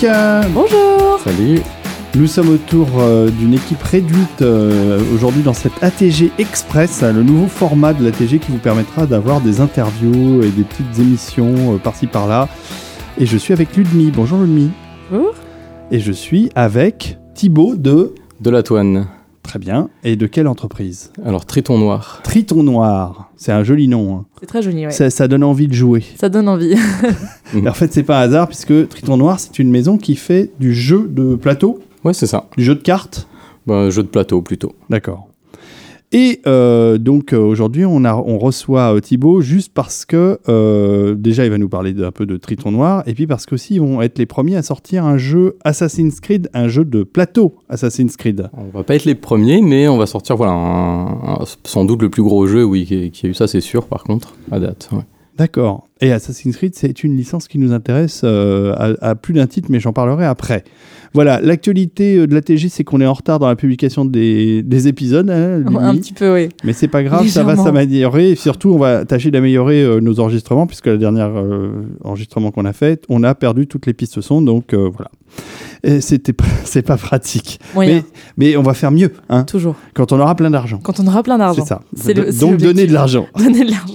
Bonjour Salut Nous sommes autour euh, d'une équipe réduite euh, aujourd'hui dans cette ATG Express, le nouveau format de l'ATG qui vous permettra d'avoir des interviews et des petites émissions euh, par-ci par-là. Et je suis avec Ludmi. Bonjour Ludmi. Bonjour Et je suis avec Thibaut de... De la toine. Très bien. Et de quelle entreprise Alors, Triton Noir. Triton Noir. C'est un joli nom. hein. C'est très joli, ouais. Ça, ça donne envie de jouer. Ça donne envie. Et en fait, c'est pas un hasard puisque Triton Noir, c'est une maison qui fait du jeu de plateau, Ouais, c'est ça. du jeu de cartes. Bah, jeu de plateau plutôt. D'accord. Et euh, donc euh, aujourd'hui, on, a- on reçoit euh, Thibaut juste parce que euh, déjà, il va nous parler d'un peu de Triton Noir, et puis parce qu'aussi, ils vont être les premiers à sortir un jeu Assassin's Creed, un jeu de plateau Assassin's Creed. On va pas être les premiers, mais on va sortir voilà, un- un- sans doute le plus gros jeu, oui, qui, qui a eu ça, c'est sûr, par contre, à date. ouais. D'accord. Et Assassin's Creed, c'est une licence qui nous intéresse à, à plus d'un titre, mais j'en parlerai après. Voilà, l'actualité euh, de l'ATG, c'est qu'on est en retard dans la publication des, des épisodes. hein, Un petit peu, oui. Mais c'est pas grave, ça va s'améliorer. Et surtout, on va tâcher d'améliorer euh, nos enregistrements, puisque le dernier euh, enregistrement qu'on a fait, on a perdu toutes les pistes son. Donc euh, voilà. C'était pas, c'est pas pratique. Mais, mais on va faire mieux, hein, toujours. quand on aura plein d'argent. Quand on aura plein C'est d'argent. ça. C'est le- c'est Donc donner de l'argent. Donner de l'argent.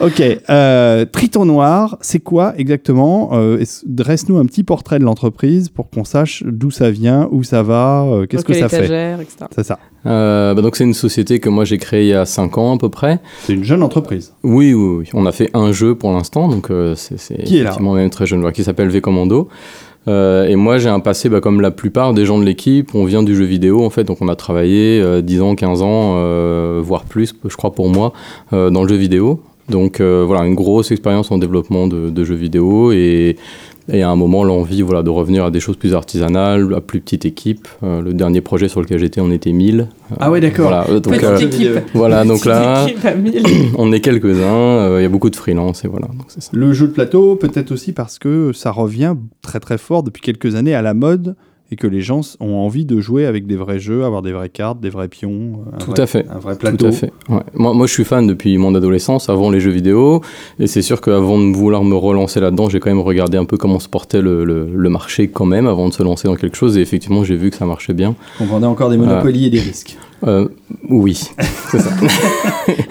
Ok. euh, Triton Noir, c'est quoi exactement Euh, Dresse-nous un petit portrait de l'entreprise pour qu'on sache d'où ça vient, où ça va, euh, qu'est-ce que ça fait. C'est ça. Euh, bah, donc, c'est une société que moi j'ai créée il y a 5 ans à peu près. C'est une jeune entreprise. Oui, oui, oui. On a fait un jeu pour l'instant, donc euh, c'est c'est Qui est là effectivement même très jeune, voilà, qui s'appelle V Commando. Euh, et moi, j'ai un passé, bah, comme la plupart des gens de l'équipe, on vient du jeu vidéo en fait, donc on a travaillé euh, 10 ans, 15 ans, euh, voire plus, je crois pour moi, euh, dans le jeu vidéo. Donc euh, voilà, une grosse expérience en développement de, de jeux vidéo et, et à un moment l'envie voilà, de revenir à des choses plus artisanales, à plus petite équipe. Euh, le dernier projet sur lequel j'étais, on était 1000. Ah ouais, d'accord. Voilà, euh, donc, Petite euh, équipe. voilà, donc là, on est quelques-uns, euh, il y a beaucoup de freelance et voilà. donc c'est ça. Le jeu de plateau, peut-être aussi parce que ça revient très très fort depuis quelques années à la mode et que les gens ont envie de jouer avec des vrais jeux, avoir des vraies cartes, des vrais pions. un Tout vrai- à fait. Un vrai Tout plateau. à fait. ouais. Moi, moi, je suis fan depuis mon adolescence, avant les jeux vidéo, et c'est sûr qu'avant de vouloir me relancer là-dedans, j'ai quand même regardé un peu comment se portait le, le- le marché quand même, avant de se lancer dans quelque chose, et effectivement, j'ai vu que ça marchait bien. On vendait encore des monopolies et des risques. Euh, oui, c'est ça.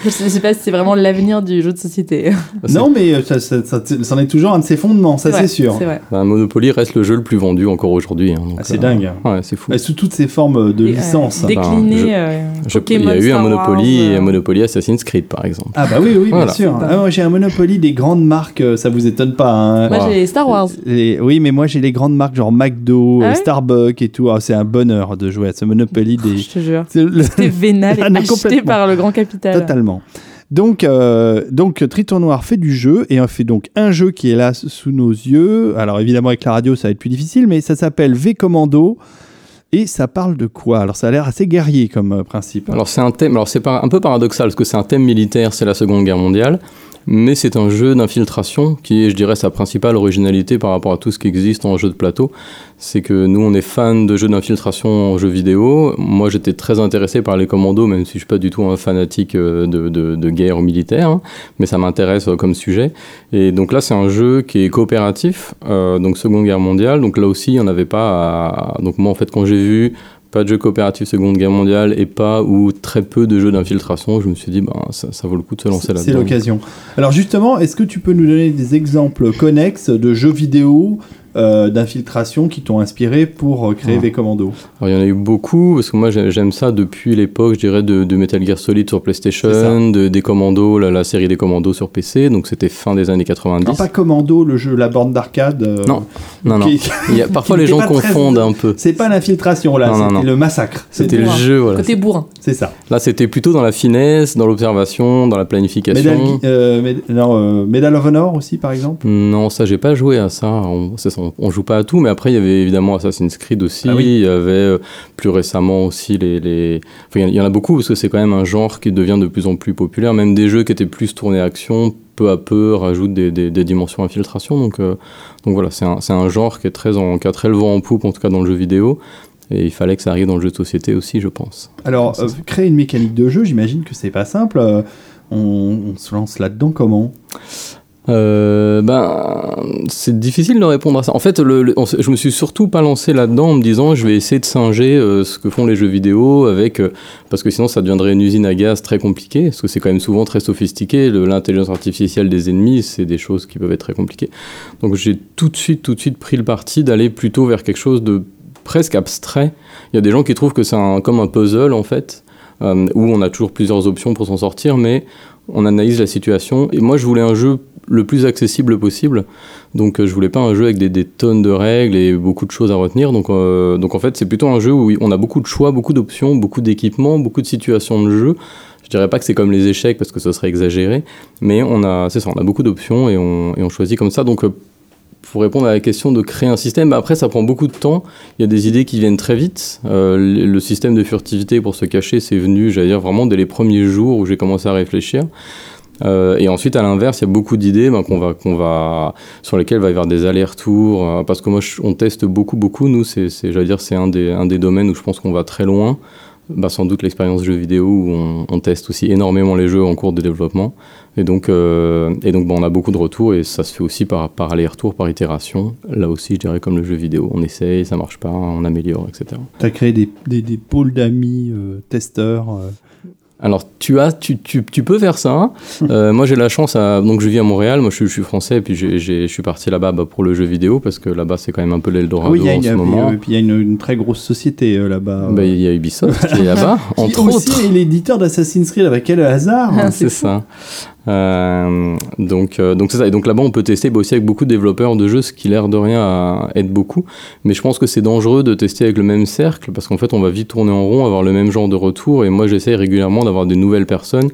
Je sais pas si c'est vraiment l'avenir du jeu de société. Non, mais euh, ça, ça, ça- c'en est toujours un de ses fondements, ça c'est sûr. Vrai. Ben, Monopoly reste le jeu le plus vendu encore aujourd'hui. hein, Ah, c'est euh, dingue. Ouais, c'est fou. Et sous toutes ces formes de Et, euh, licences. Décliné. je- euh, Je- Pokémon, il y a eu un Monopoly Wars, et euh, un Monopoly Assassin's Creed, par exemple. Ah bah oui, oui, bien sûr. Ah, j'ai un monopoly des grandes marques, euh, ça vous étonne pas. hein. Moi, j'ai Star Wars. Les- Oui, mais moi j'ai les grandes marques genre McDo, Ah euh, Starbucks et tout. Ah, c'est un bonheur de jouer à ce monopoly des. Je te jure. C'était vénal et Ah, non, acheté par le grand capital. Totalement. Donc, euh, donc Triton Noir fait du jeu et on fait donc un jeu qui est là sous nos yeux. Alors évidemment avec la radio ça va être plus difficile, mais ça s'appelle V Commando et ça parle de quoi? Alors ça a l'air assez guerrier comme euh, principe. Alors c'est un thème, alors c'est pas- un peu paradoxal parce que c'est un thème militaire, c'est la Seconde Guerre mondiale, mais c'est un jeu d'infiltration qui est, je dirais, sa principale originalité par rapport à tout ce qui existe en jeu de plateau. C'est que nous, on est fans de jeux d'infiltration en jeu vidéo. Moi, j'étais très intéressé par les commandos, même si je suis pas du tout un fanatique euh, de, guerre militaire, hein, mais ça m'intéresse euh, comme sujet. Et donc là, c'est un jeu qui est coopératif, euh, donc Seconde Guerre mondiale. Donc là aussi, on n'avait pas. à- Donc moi, en fait, quand j'ai vu pas de jeu coopératif Seconde Guerre mondiale et pas ou très peu de jeux d'infiltration, je me suis dit, ben, ça, ça vaut le coup de se lancer là-dedans. c'est l'occasion. Alors justement, est-ce que tu peux nous donner des exemples connexes de jeux vidéo euh, d'infiltration qui t'ont inspiré pour euh, créer Ah. V Commando Alors, il y en a eu beaucoup, parce que moi j'ai- j'aime ça depuis l'époque, je dirais, de, de Metal Gear Solid sur. PlayStation, de, des Commandos, la, la série des Commandos sur PC, donc c'était fin des années 90. Non, pas Commando, le jeu, la borne d'arcade. euh, Non, non, non. qui- Il y a, parfois les gens très- confondent un peu. C'est pas l'infiltration là, c'était le massacre. C'était le bourrin. jeu, voilà. Côté bourrin. C'est ça. Là c'était plutôt dans la finesse, dans l'observation, dans la planification. Medal, euh, Med- non, euh, Medal of Honor aussi par exemple? Non, ça j'ai pas joué à ça. On, c'est on- on joue pas à tout, mais après il y avait évidemment Assassin's Creed aussi. Ah oui. Il y avait euh, plus récemment aussi les. les... Enfin, il y en- a beaucoup parce que c'est quand même un genre qui devient de plus en plus populaire. Même des jeux qui étaient plus tournés action, peu à peu rajoutent des, des- des dimensions infiltration. Donc, euh, donc voilà, c'est un, c'est un genre qui est très en, qui a très le vent en poupe en tout cas dans le jeu vidéo. Et il fallait que ça arrive dans le jeu de société aussi, je pense. Alors euh, créer une mécanique de jeu, j'imagine que c'est pas simple. Euh, on, on se lance là-dedans comment? Ben, c'est difficile de répondre à ça. En fait, le, le- je me suis surtout pas lancé là-dedans en me disant je vais essayer de singer euh, ce que font les jeux vidéo avec euh, parce que sinon ça deviendrait une usine à gaz très compliquée parce que c'est quand même souvent très sophistiqué. L'intelligence artificielle des ennemis, c'est des choses qui peuvent être très compliquées. Donc j'ai tout de suite, tout de suite pris le parti d'aller plutôt vers quelque chose de presque abstrait. Il y a des gens qui trouvent que c'est comme un puzzle en fait, où on a toujours plusieurs options pour s'en sortir, mais on analyse la situation. Et moi, je voulais un jeu le plus accessible possible. Donc, euh, je voulais pas un jeu avec des, tonnes de règles et beaucoup de choses à retenir. Donc, euh, donc en fait, c'est plutôt un jeu où on a beaucoup de choix, beaucoup d'options, beaucoup d'équipements, beaucoup de situations de jeu. Je dirais pas que c'est comme les échecs parce que ce serait exagéré, mais on a, c'est ça, on a beaucoup d'options et on, choisit comme ça. Donc, euh, pour répondre à la question de créer un système, bah, après ça prend beaucoup de temps. Il y a des idées qui viennent très vite. Euh, le système de furtivité pour se cacher, c'est venu, j'allais dire, vraiment dès les premiers jours où j'ai commencé à réfléchir. Euh, et ensuite, à l'inverse, il y a beaucoup d'idées ben, qu'on va, sur lesquelles il va y avoir des allers-retours. euh, parce que moi, on teste beaucoup, beaucoup. Nous, c'est, j'allais dire, c'est un des, domaines où je pense qu'on va très loin. Bah, sans doute l'expérience jeu vidéo où on, teste aussi énormément les jeux en cours de développement. Et donc, euh, et donc bah, on a beaucoup de retours et ça se fait aussi par, par aller-retour, par itération. Là aussi, je dirais comme le jeu vidéo. On essaye, ça marche pas, on améliore, etc. Tu as créé des, pôles d'amis testeurs. Alors, tu, as, tu, tu, tu peux faire ça. Euh, moi, j'ai la chance, à, donc je vis à Montréal, moi je, suis- je suis français, et puis j'ai- j'ai- je suis parti là-bas bah, pour le jeu vidéo, parce que là-bas, c'est quand même un peu l'Eldorado oui, il y a, en ce et moment. puis il y a une, une très grosse société euh, là-bas. Bah, Il y a Ubisoft qui est là-bas, Qui entre aussi autres. est l'éditeur d'Assassin's Creed, avec quel hasard Ah, C'est ça. Euh, donc, euh, donc c'est ça. Et donc là-bas, on peut tester bah, aussi avec beaucoup de développeurs de jeux, ce qui l'air de rien être beaucoup. Mais je pense que c'est dangereux de tester avec le même cercle parce qu'en fait, on va vite tourner en rond, avoir le même genre de retour. Et moi, j'essaie régulièrement d'avoir des nouvelles personnes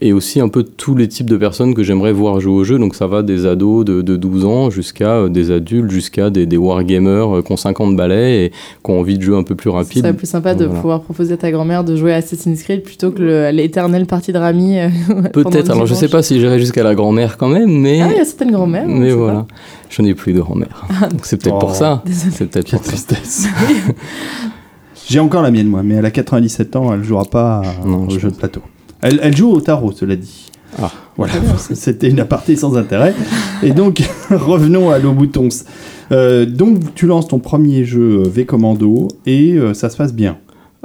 et aussi un peu tous les types de personnes que j'aimerais voir jouer au jeu. Donc ça va des ados de, de 12 ans jusqu'à euh, des adultes, jusqu'à des, des wargamers qui ont 50 balais et qui ont envie de jouer un peu plus rapide. serait plus sympa de Voilà. pouvoir proposer à ta grand-mère de jouer à Assassin's Creed plutôt que le- l'éternelle partie de Rami. Peut-être. Alors, je sais. Pas si j'irai jusqu'à la grand-mère quand même, mais. Ah, il y a certaines grand-mères. Mais voilà, je n'ai plus de grand-mère. Donc c'est peut-être Oh. pour ça. Désolée. C'est peut-être pour ça. tristesse. J'ai encore la mienne, moi, mais elle a 97 ans, elle jouera pas Non, au je jeu de plateau. Elle, elle joue au tarot, cela dit. Ah. Voilà, c'était une aparté sans intérêt. Et donc, revenons à nos boutons. Euh, donc, tu lances ton premier jeu euh, V Commando et euh, ça se passe bien.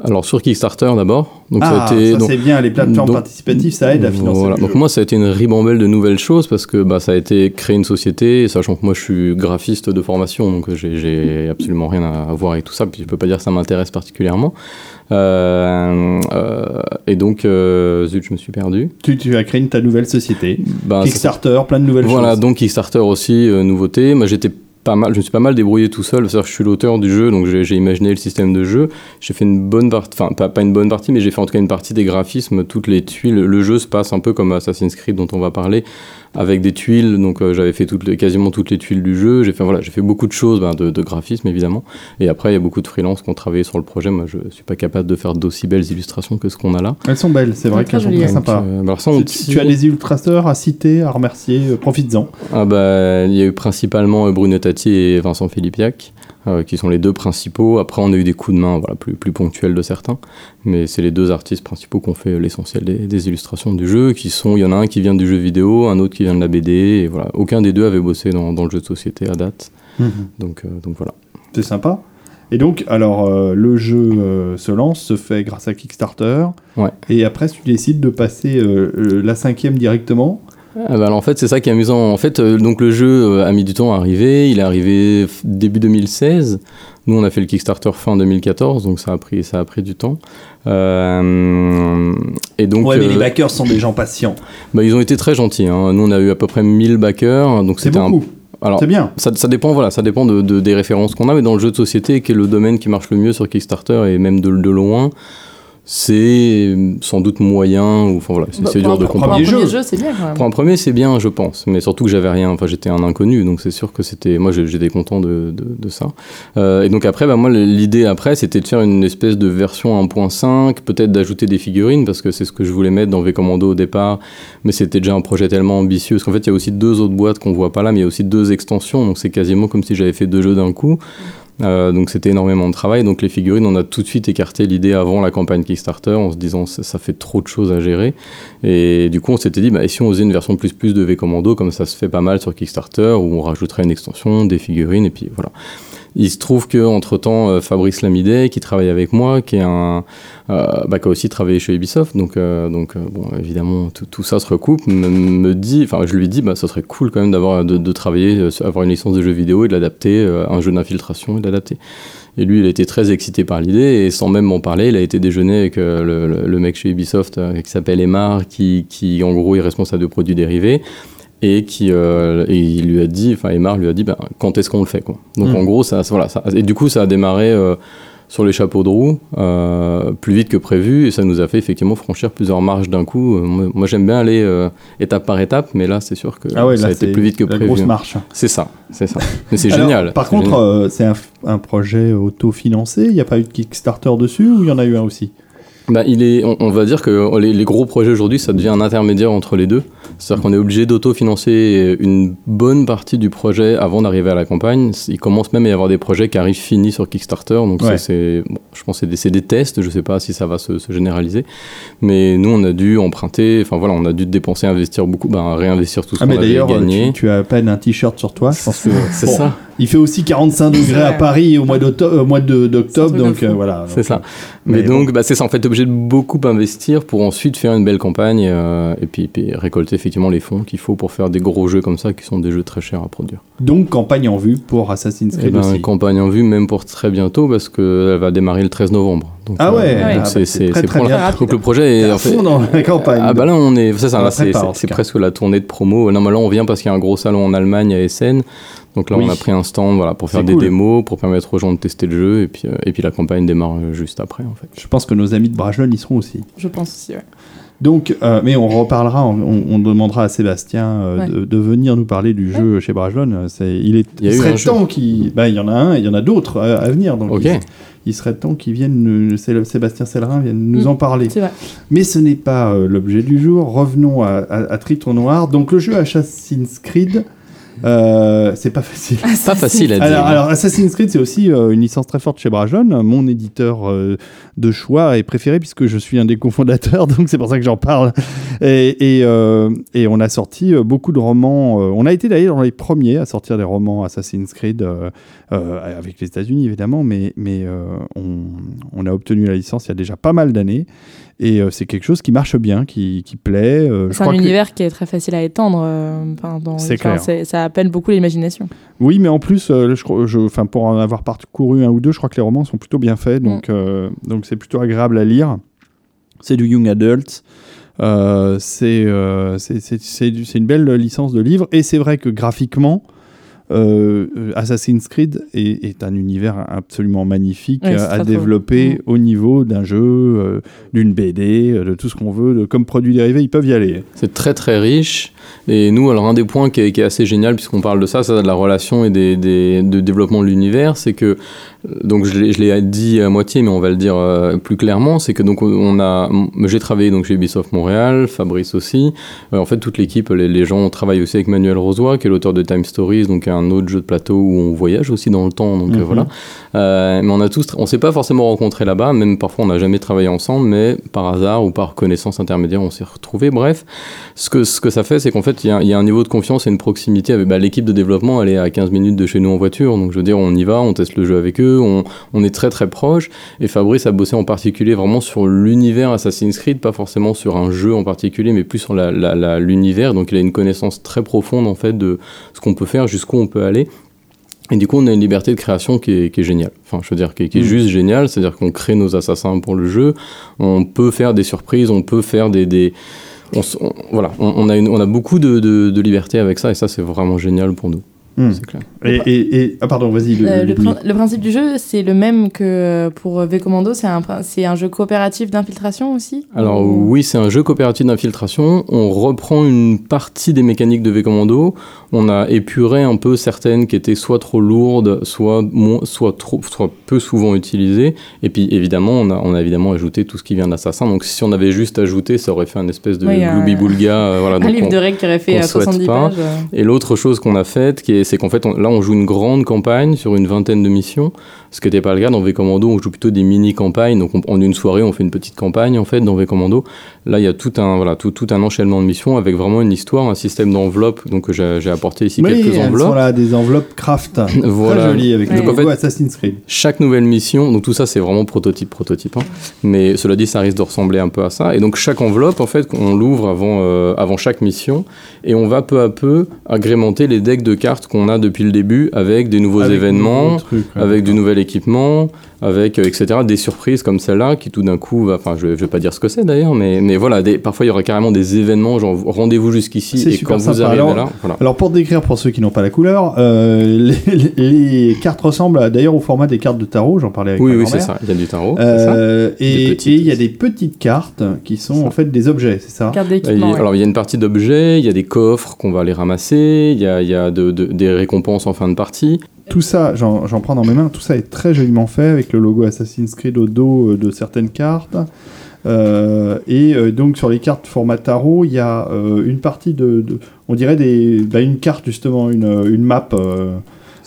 Alors sur Kickstarter d'abord. Donc ah, ça a été. ça donc, c'est bien, les plateformes donc- participatives, ça aide à financer voilà. Donc jeu. moi ça a été une ribambelle de nouvelles choses parce que bah, ça a été créer une société, et sachant que moi je suis graphiste de formation, donc j'ai- j'ai absolument rien à voir avec tout ça, puis je peux pas dire que ça m'intéresse particulièrement. Euh, euh, et donc, euh, zut, je me suis perdu. tu, tu as créé ta nouvelle société. Bah, Kickstarter, plein de nouvelles Voilà, choses. donc Kickstarter aussi, euh, nouveauté. Moi, j'étais pas mal, je me suis pas mal débrouillé tout seul. Que je suis l'auteur du jeu, donc j'ai j'ai imaginé le système de jeu. J'ai fait une bonne partie, enfin pas, pas une bonne partie, mais j'ai fait en tout cas une partie des graphismes, toutes les tuiles. Le jeu se passe un peu comme Assassin's Creed dont on va parler, avec des tuiles. Donc euh, j'avais fait toutes les, quasiment toutes les tuiles du jeu. J'ai fait voilà, j'ai fait beaucoup de choses ben, de, de graphisme évidemment. Et après, il y a beaucoup de freelances qui ont travaillé sur le projet. Moi, je suis pas capable de faire d'aussi belles illustrations que ce qu'on a là. Elles sont belles, c'est vrai qu'elles sont très sympas. euh, alors ça, on Tu, tu as des illustrateurs à citer, à remercier, euh, profites-en. Ah bah, il y a eu principalement euh, Bruno Tati et Vincent Filipiac, euh, qui sont les deux principaux. Après, on a eu des coups de main voilà, plus, plus ponctuels de certains. Mais c'est les deux artistes principaux qui ont fait l'essentiel des, des illustrations du jeu. Qui sont, il y en a un qui vient du jeu vidéo, un autre qui vient de la BD. Et voilà, aucun des deux avait bossé dans, dans le jeu de société à date. Donc, euh, donc voilà. C'est sympa. Et donc, alors, euh, le jeu euh, se lance, se fait grâce à Kickstarter. Ouais. Et après, tu décides de passer euh, la cinquième directement. Ah bah en fait, c'est ça qui est amusant. En fait, euh, donc le jeu euh, a mis du temps à arriver. Il est arrivé début 2016. Nous, on a fait le Kickstarter fin 2014, donc ça a pris, ça a pris du temps. Euh, et donc, ouais, mais les euh, backers sont des gens patients. bah, ils ont été très gentils. hein. Nous, on a eu à peu près 1000 backers, donc C'est c'était un. beaucoup. Alors, C'est bien. ça, ça dépend, voilà, ça dépend de, de- des références qu'on a, mais dans le jeu de société, qui est le domaine qui marche le mieux sur Kickstarter et même de, de loin, c'est sans doute moyen, ou enfin voilà, c'est Bah, dur un- de pour un comparer. Premier premier jeu. jeu, c'est bien quand même. Pour un premier, c'est bien, je pense. Mais surtout que j'avais rien. Enfin, j'étais un inconnu, donc c'est sûr que c'était. Moi, j'étais content de, de, de ça. Euh, et donc après, bah, moi, l'idée après, c'était de faire une espèce de version 1.5, peut-être d'ajouter des figurines, parce que c'est ce que je voulais mettre dans V Commando au départ. Mais c'était déjà un projet tellement ambitieux. Parce qu'en fait, il y a aussi deux autres boîtes qu'on voit pas là, mais il y a aussi deux extensions. Donc c'est quasiment comme si j'avais fait deux jeux d'un coup. Euh, donc c'était énormément de travail. Donc les figurines, on a tout de suite écarté l'idée avant la campagne Kickstarter en se disant ça, ça fait trop de choses à gérer. Et du coup, on s'était dit, bah, et si on faisait une version plus plus de V Commando, comme ça se fait pas mal sur Kickstarter, où on rajouterait une extension, des figurines, et puis voilà. Il se trouve que entre temps, euh, Fabrice Lamidey, qui travaille avec moi, qui est un, euh, bah, qui a aussi travaillé chez Ubisoft, donc euh, donc bon, évidemment tout, ça se recoupe, me, dit, enfin je lui dis, bah ça serait cool quand même d'avoir de, travailler, avoir une licence de jeu vidéo et de l'adapter, un jeu d'infiltration et de l'adapter. Et lui, il a été très excité par l'idée et sans même m'en parler, il a été déjeuner avec le, mec chez Ubisoft qui s'appelle Emar, qui, qui en gros est responsable de produits dérivés et qui euh, et il lui a dit, enfin Emar lui a dit, ben, quand est-ce qu'on le fait quoi. Donc Mm. en gros, ça, voilà, ça, et du coup, ça a démarré. euh, sur les chapeaux de roue, euh, plus vite que prévu, et ça nous a fait effectivement franchir plusieurs marches d'un coup. Moi, moi, j'aime bien aller étape par étape, mais là, c'est sûr que Ah ouais, ça là, a été plus vite que la prévu. grosse marche. C'est ça, c'est ça. Mais c'est génial. Par contre, c'est un, un projet auto-financé. Il n'y a pas eu de Kickstarter dessus ou il y en a eu un aussi? Bah, il est, on, on va dire que les, les gros projets aujourd'hui, ça devient un intermédiaire entre les deux. C'est-à-dire qu'on est obligé d'autofinancer une bonne partie du projet avant d'arriver à la campagne. Il commence même à y avoir des projets qui arrivent finis sur Kickstarter. Donc ça, c'est, bon, je pense que c'est des, des tests. Je ne sais pas si ça va se, se généraliser. Mais nous, on a dû emprunter. Enfin voilà, on a dû dépenser, investir beaucoup, ben, réinvestir tout ce Ah, qu'on avait d'ailleurs, gagné. tu, tu as à peine un t-shirt sur toi. Je pense que C'est Bon, ça. Il fait aussi 45 degrés à Ouais. Paris au mois d'octobre, au mois de- C'est un d'octobre, donc euh, voilà. C'est Donc, ça. euh, Mais, mais donc, bah, c'est ça. En fait, obligé de beaucoup investir pour ensuite faire une belle campagne euh, et puis, puis récolter effectivement les fonds qu'il faut pour faire des gros jeux comme ça qui sont des jeux très chers à produire. Donc campagne en vue pour Assassin's Creed ben, aussi. campagne en vue même pour très bientôt parce qu'elle va démarrer le 13 novembre. Donc, Ah ouais, donc ah bah, c'est c'est c'est- très, c'est très Donc le projet est en fait. fond dans la campagne. Ah bah là on est, c'est ça, On là, la c'est prépare, en c'est- tout c'est cas. presque la tournée de promo. Non mais là on vient parce qu'il y a un gros salon en Allemagne à Essen. Donc là Oui. on a pris un stand voilà pour faire des cool. démos, pour permettre aux gens de tester le jeu et puis euh, et puis la campagne démarre euh, juste après en fait. Je pense que nos amis de Brajlon y seront aussi. Je pense aussi, ouais. Donc, euh, mais on reparlera, on, on demandera à Sébastien euh, Ouais. de, de venir nous parler du jeu chez Brajlon. C'est, il est, Il y a il eu serait un jeu. temps qu'il, bah, il y en a un, il y en a d'autres à, à venir. Donc, Ok. il, il serait temps qu'il vienne, nous- Sé- Sébastien Sellerin vienne nous en parler. C'est vrai. Mais ce n'est pas euh, l'objet du jour. Revenons à, à, à Triton Noir. Donc, le jeu Assassin's Creed, euh, c'est pas facile. Pas facile à dire. Alors, alors, Assassin's Creed, c'est aussi euh, une licence très forte chez Brajon, mon éditeur euh, de choix et préféré, puisque je suis un des cofondateurs, donc c'est pour ça que j'en parle. Et, et, euh, et on a sorti beaucoup de romans. euh, on a été d'ailleurs dans les premiers à sortir des romans Assassin's Creed, euh, euh, avec les États-Unis évidemment, mais, mais euh, on, on a obtenu la licence il y a déjà pas mal d'années. Et euh, c'est quelque chose qui marche bien, qui, qui plaît. euh, C'est un que- univers qui est très facile à étendre. euh, enfin, dans- C'est enfin, clair. Ça appelle beaucoup l'imagination. Oui, mais en plus, je, je, pour en avoir parcouru un ou deux, je crois que les romans sont plutôt bien faits, donc euh, donc c'est plutôt agréable à lire. C'est du young adult. C'est c'est une belle licence de livre et c'est vrai que graphiquement euh, euh, Assassin's Creed est, est un univers absolument magnifique à, développer au niveau d'un jeu, euh, d'une BD, de tout ce qu'on veut, de- comme produits dérivés, ils peuvent y aller. C'est très très riche. Et nous, alors un des points qui est, qui est assez génial, puisqu'on parle de ça, ça de la relation et des, des- de développement de l'univers, c'est que, euh, donc je l'ai dit à moitié, mais on va le dire euh, plus clairement, c'est que donc on a, j'ai travaillé donc chez Ubisoft Montréal, Fabrice aussi. Euh, en fait, toute l'équipe, les, les gens travaillent aussi avec Manuel Rosoy, qui est l'auteur de Time Stories, donc un autre jeu de plateau où on voyage aussi dans le temps. Donc euh, Mhm. voilà. Euh, mais on a tous, on s'est pas forcément rencontrés là-bas, même parfois on n'a jamais travaillé ensemble, mais par hasard ou par connaissance intermédiaire, on s'est retrouvés. Bref, ce que, ça fait, c'est qu'en fait, il y, a- un niveau de confiance et une proximité avec bah, l'équipe de développement. Elle est à 15 minutes de chez nous en voiture, donc je veux dire, on y va, on teste le jeu avec eux, on, est très très proche. Et Fabrice a bossé en particulier vraiment sur l'univers Assassin's Creed, pas forcément sur un jeu en particulier, mais plus sur l'univers. Donc il a une connaissance très profonde en fait de ce qu'on peut faire, jusqu'où on peut aller. Et du coup, on a une liberté de création qui est, qui est géniale. Enfin, je veux dire, qui est, qui est Mm. juste géniale. C'est-à-dire qu'on crée nos assassins pour le jeu. On peut faire des surprises, on peut faire des. des on, voilà, on, on a une, on a beaucoup de, de, de liberté avec ça, et ça, c'est vraiment génial pour nous. C'est clair. Et, et- et- ah pardon, vas-y. le- Euh, le, le- prin- le principe du jeu, c'est le même que pour V Commando. C'est un, un jeu coopératif d'infiltration aussi? Alors Ou- oui, c'est un jeu coopératif d'infiltration. On reprend une partie des mécaniques de V-Commando. On a épuré un peu certaines qui étaient soit trop lourdes, soit, moins, soit, trop, soit peu souvent utilisées. Et puis évidemment, on a, on a évidemment ajouté tout ce qui vient d'Assassin. Donc si on avait juste ajouté, ça aurait fait un espèce de Oui, gloubi-boulga. euh, voilà, Un donc livre on- de règles qui aurait fait qu'on euh, souhaite 70 pas. pages. euh. Et l'autre chose qu'on a faite, qui est c'est qu'en fait, on- là, on joue une grande campagne sur une vingtaine de missions, ce qui n'était pas le cas dans V-Commando, on joue plutôt des mini-campagnes, donc on- en une soirée, on fait une petite campagne, en fait, dans V-Commando. Là, il y a tout un, voilà, tout, tout un enchaînement de missions avec vraiment une histoire, un système d'enveloppes, donc j'ai apporté ici Oui, quelques enveloppes. sont là, des enveloppes craft. Voilà. Très jolies avec Donc, le en logo fait- Assassin's Creed. Chaque nouvelle mission, donc tout ça c'est vraiment prototype, prototype. hein. Mais cela dit, ça risque de ressembler un peu à ça. Et donc chaque enveloppe, en fait, on l'ouvre avant, euh, avant chaque mission, et on va peu à peu agrémenter les decks de cartes qu'on a depuis le début avec des nouveaux Avec événements, nouveaux trucs, ouais, avec du nouvel équipement, avec euh, etc. Des surprises comme celle-là qui tout d'un coup, va- enfin je, je vais pas dire ce que c'est d'ailleurs, mais, mais voilà, des, parfois il y aura carrément des événements, genre rendez-vous jusqu'ici C'est et super quand vous arrivez Alors, là, voilà. Alors pour décrire pour ceux qui n'ont pas la couleur, euh, les, les cartes ressemblent d'ailleurs au format des cartes de tarot, j'en parlais avec Oui, ma oui, c'est ça. Il y a du tarot. ça. Euh, et il y a des petites cartes qui sont Ça. en fait des objets, c'est ça d'équipement. ouais. Alors il y a une partie d'objets, il y a des coffres qu'on va aller ramasser, il y a, il y a de- de- des récompenses en fin de partie. Tout ça, j'en prends dans mes mains, tout ça est très joliment fait avec le logo Assassin's Creed au dos euh, de certaines cartes. Euh, et euh, donc sur les cartes format tarot, il y a une partie de, de- on dirait des, bah, une carte justement, une, une map.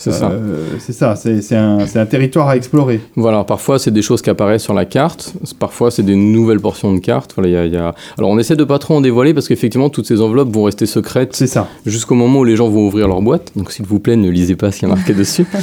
Euh, C'est ça. c'est ça, c'est un, territoire à explorer. Voilà, parfois c'est des choses qui apparaissent sur la carte, parfois c'est des nouvelles portions de cartes. Voilà, il y a, y a- Alors on essaie de pas trop en dévoiler parce qu'effectivement toutes ces enveloppes vont rester secrètes jusqu'au moment où les gens vont ouvrir leur boîte. Donc s'il vous plaît, ne lisez pas ce qui est marqué dessus.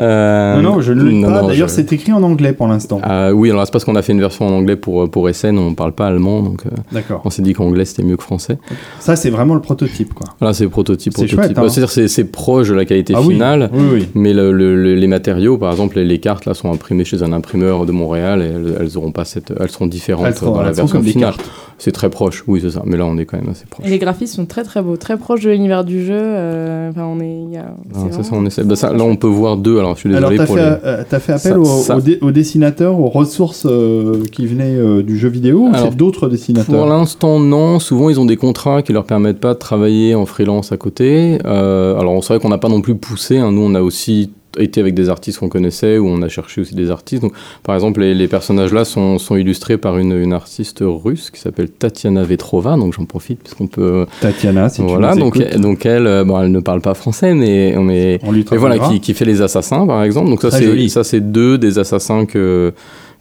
Euh, non, non, je ne le lis non, pas. D'ailleurs, je- c'est écrit en anglais pour l'instant. Ah oui, alors c'est parce qu'on a fait une version en anglais pour, pour SN, on parle pas allemand, donc euh, D'accord. on s'est dit qu'anglais c'était mieux que français. Ça, c'est vraiment le prototype, quoi. Voilà, c'est prototype, C'est prototype. hein. C'est-à-dire c'est proche de la qualité Ah oui. finale. Oui, oui. Mais le- le- le- les matériaux, par exemple, les, les cartes là sont imprimées chez un imprimeur de Montréal et elles, elles auront pas cette, elles seront différentes Elles seront- dans la version finale. cartes. C'est très proche, oui c'est ça. Mais là on est quand même assez proche. Et les graphismes sont très très beaux, très proches de l'univers du jeu. euh, Enfin, on est. a, Ah, ça, on essaie. Bah, ça, là on peut voir deux. Alors je suis Alors, désolé t'as pour fait, les. euh, fait appel Ça- aux, ça- aux dé- aux dessinateurs, aux ressources euh, qui venaient euh, du jeu vidéo, ou c'est d'autres Pour dessinateurs l'instant, non. Souvent, ils ont des contrats qui leur permettent pas de travailler en freelance à côté. Euh, alors, c'est vrai qu'on n'a pas non plus poussé. hein. Nous, on a aussi été avec des artistes qu'on connaissait, ou on a cherché aussi des artistes. Donc, par exemple, les, les personnages là sont, sont illustrés par une, une artiste russe qui s'appelle Tatiana Vetrova. Donc, j'en profite puisqu'on peut. Tatiana, si voilà. tu nous Donc, écoutes, donc elle, euh, bon, elle ne parle pas français, mais on est. on lui Et voilà, qui, qui fait les assassins, par exemple. Donc ça, c'est joli. ça, c'est deux des assassins que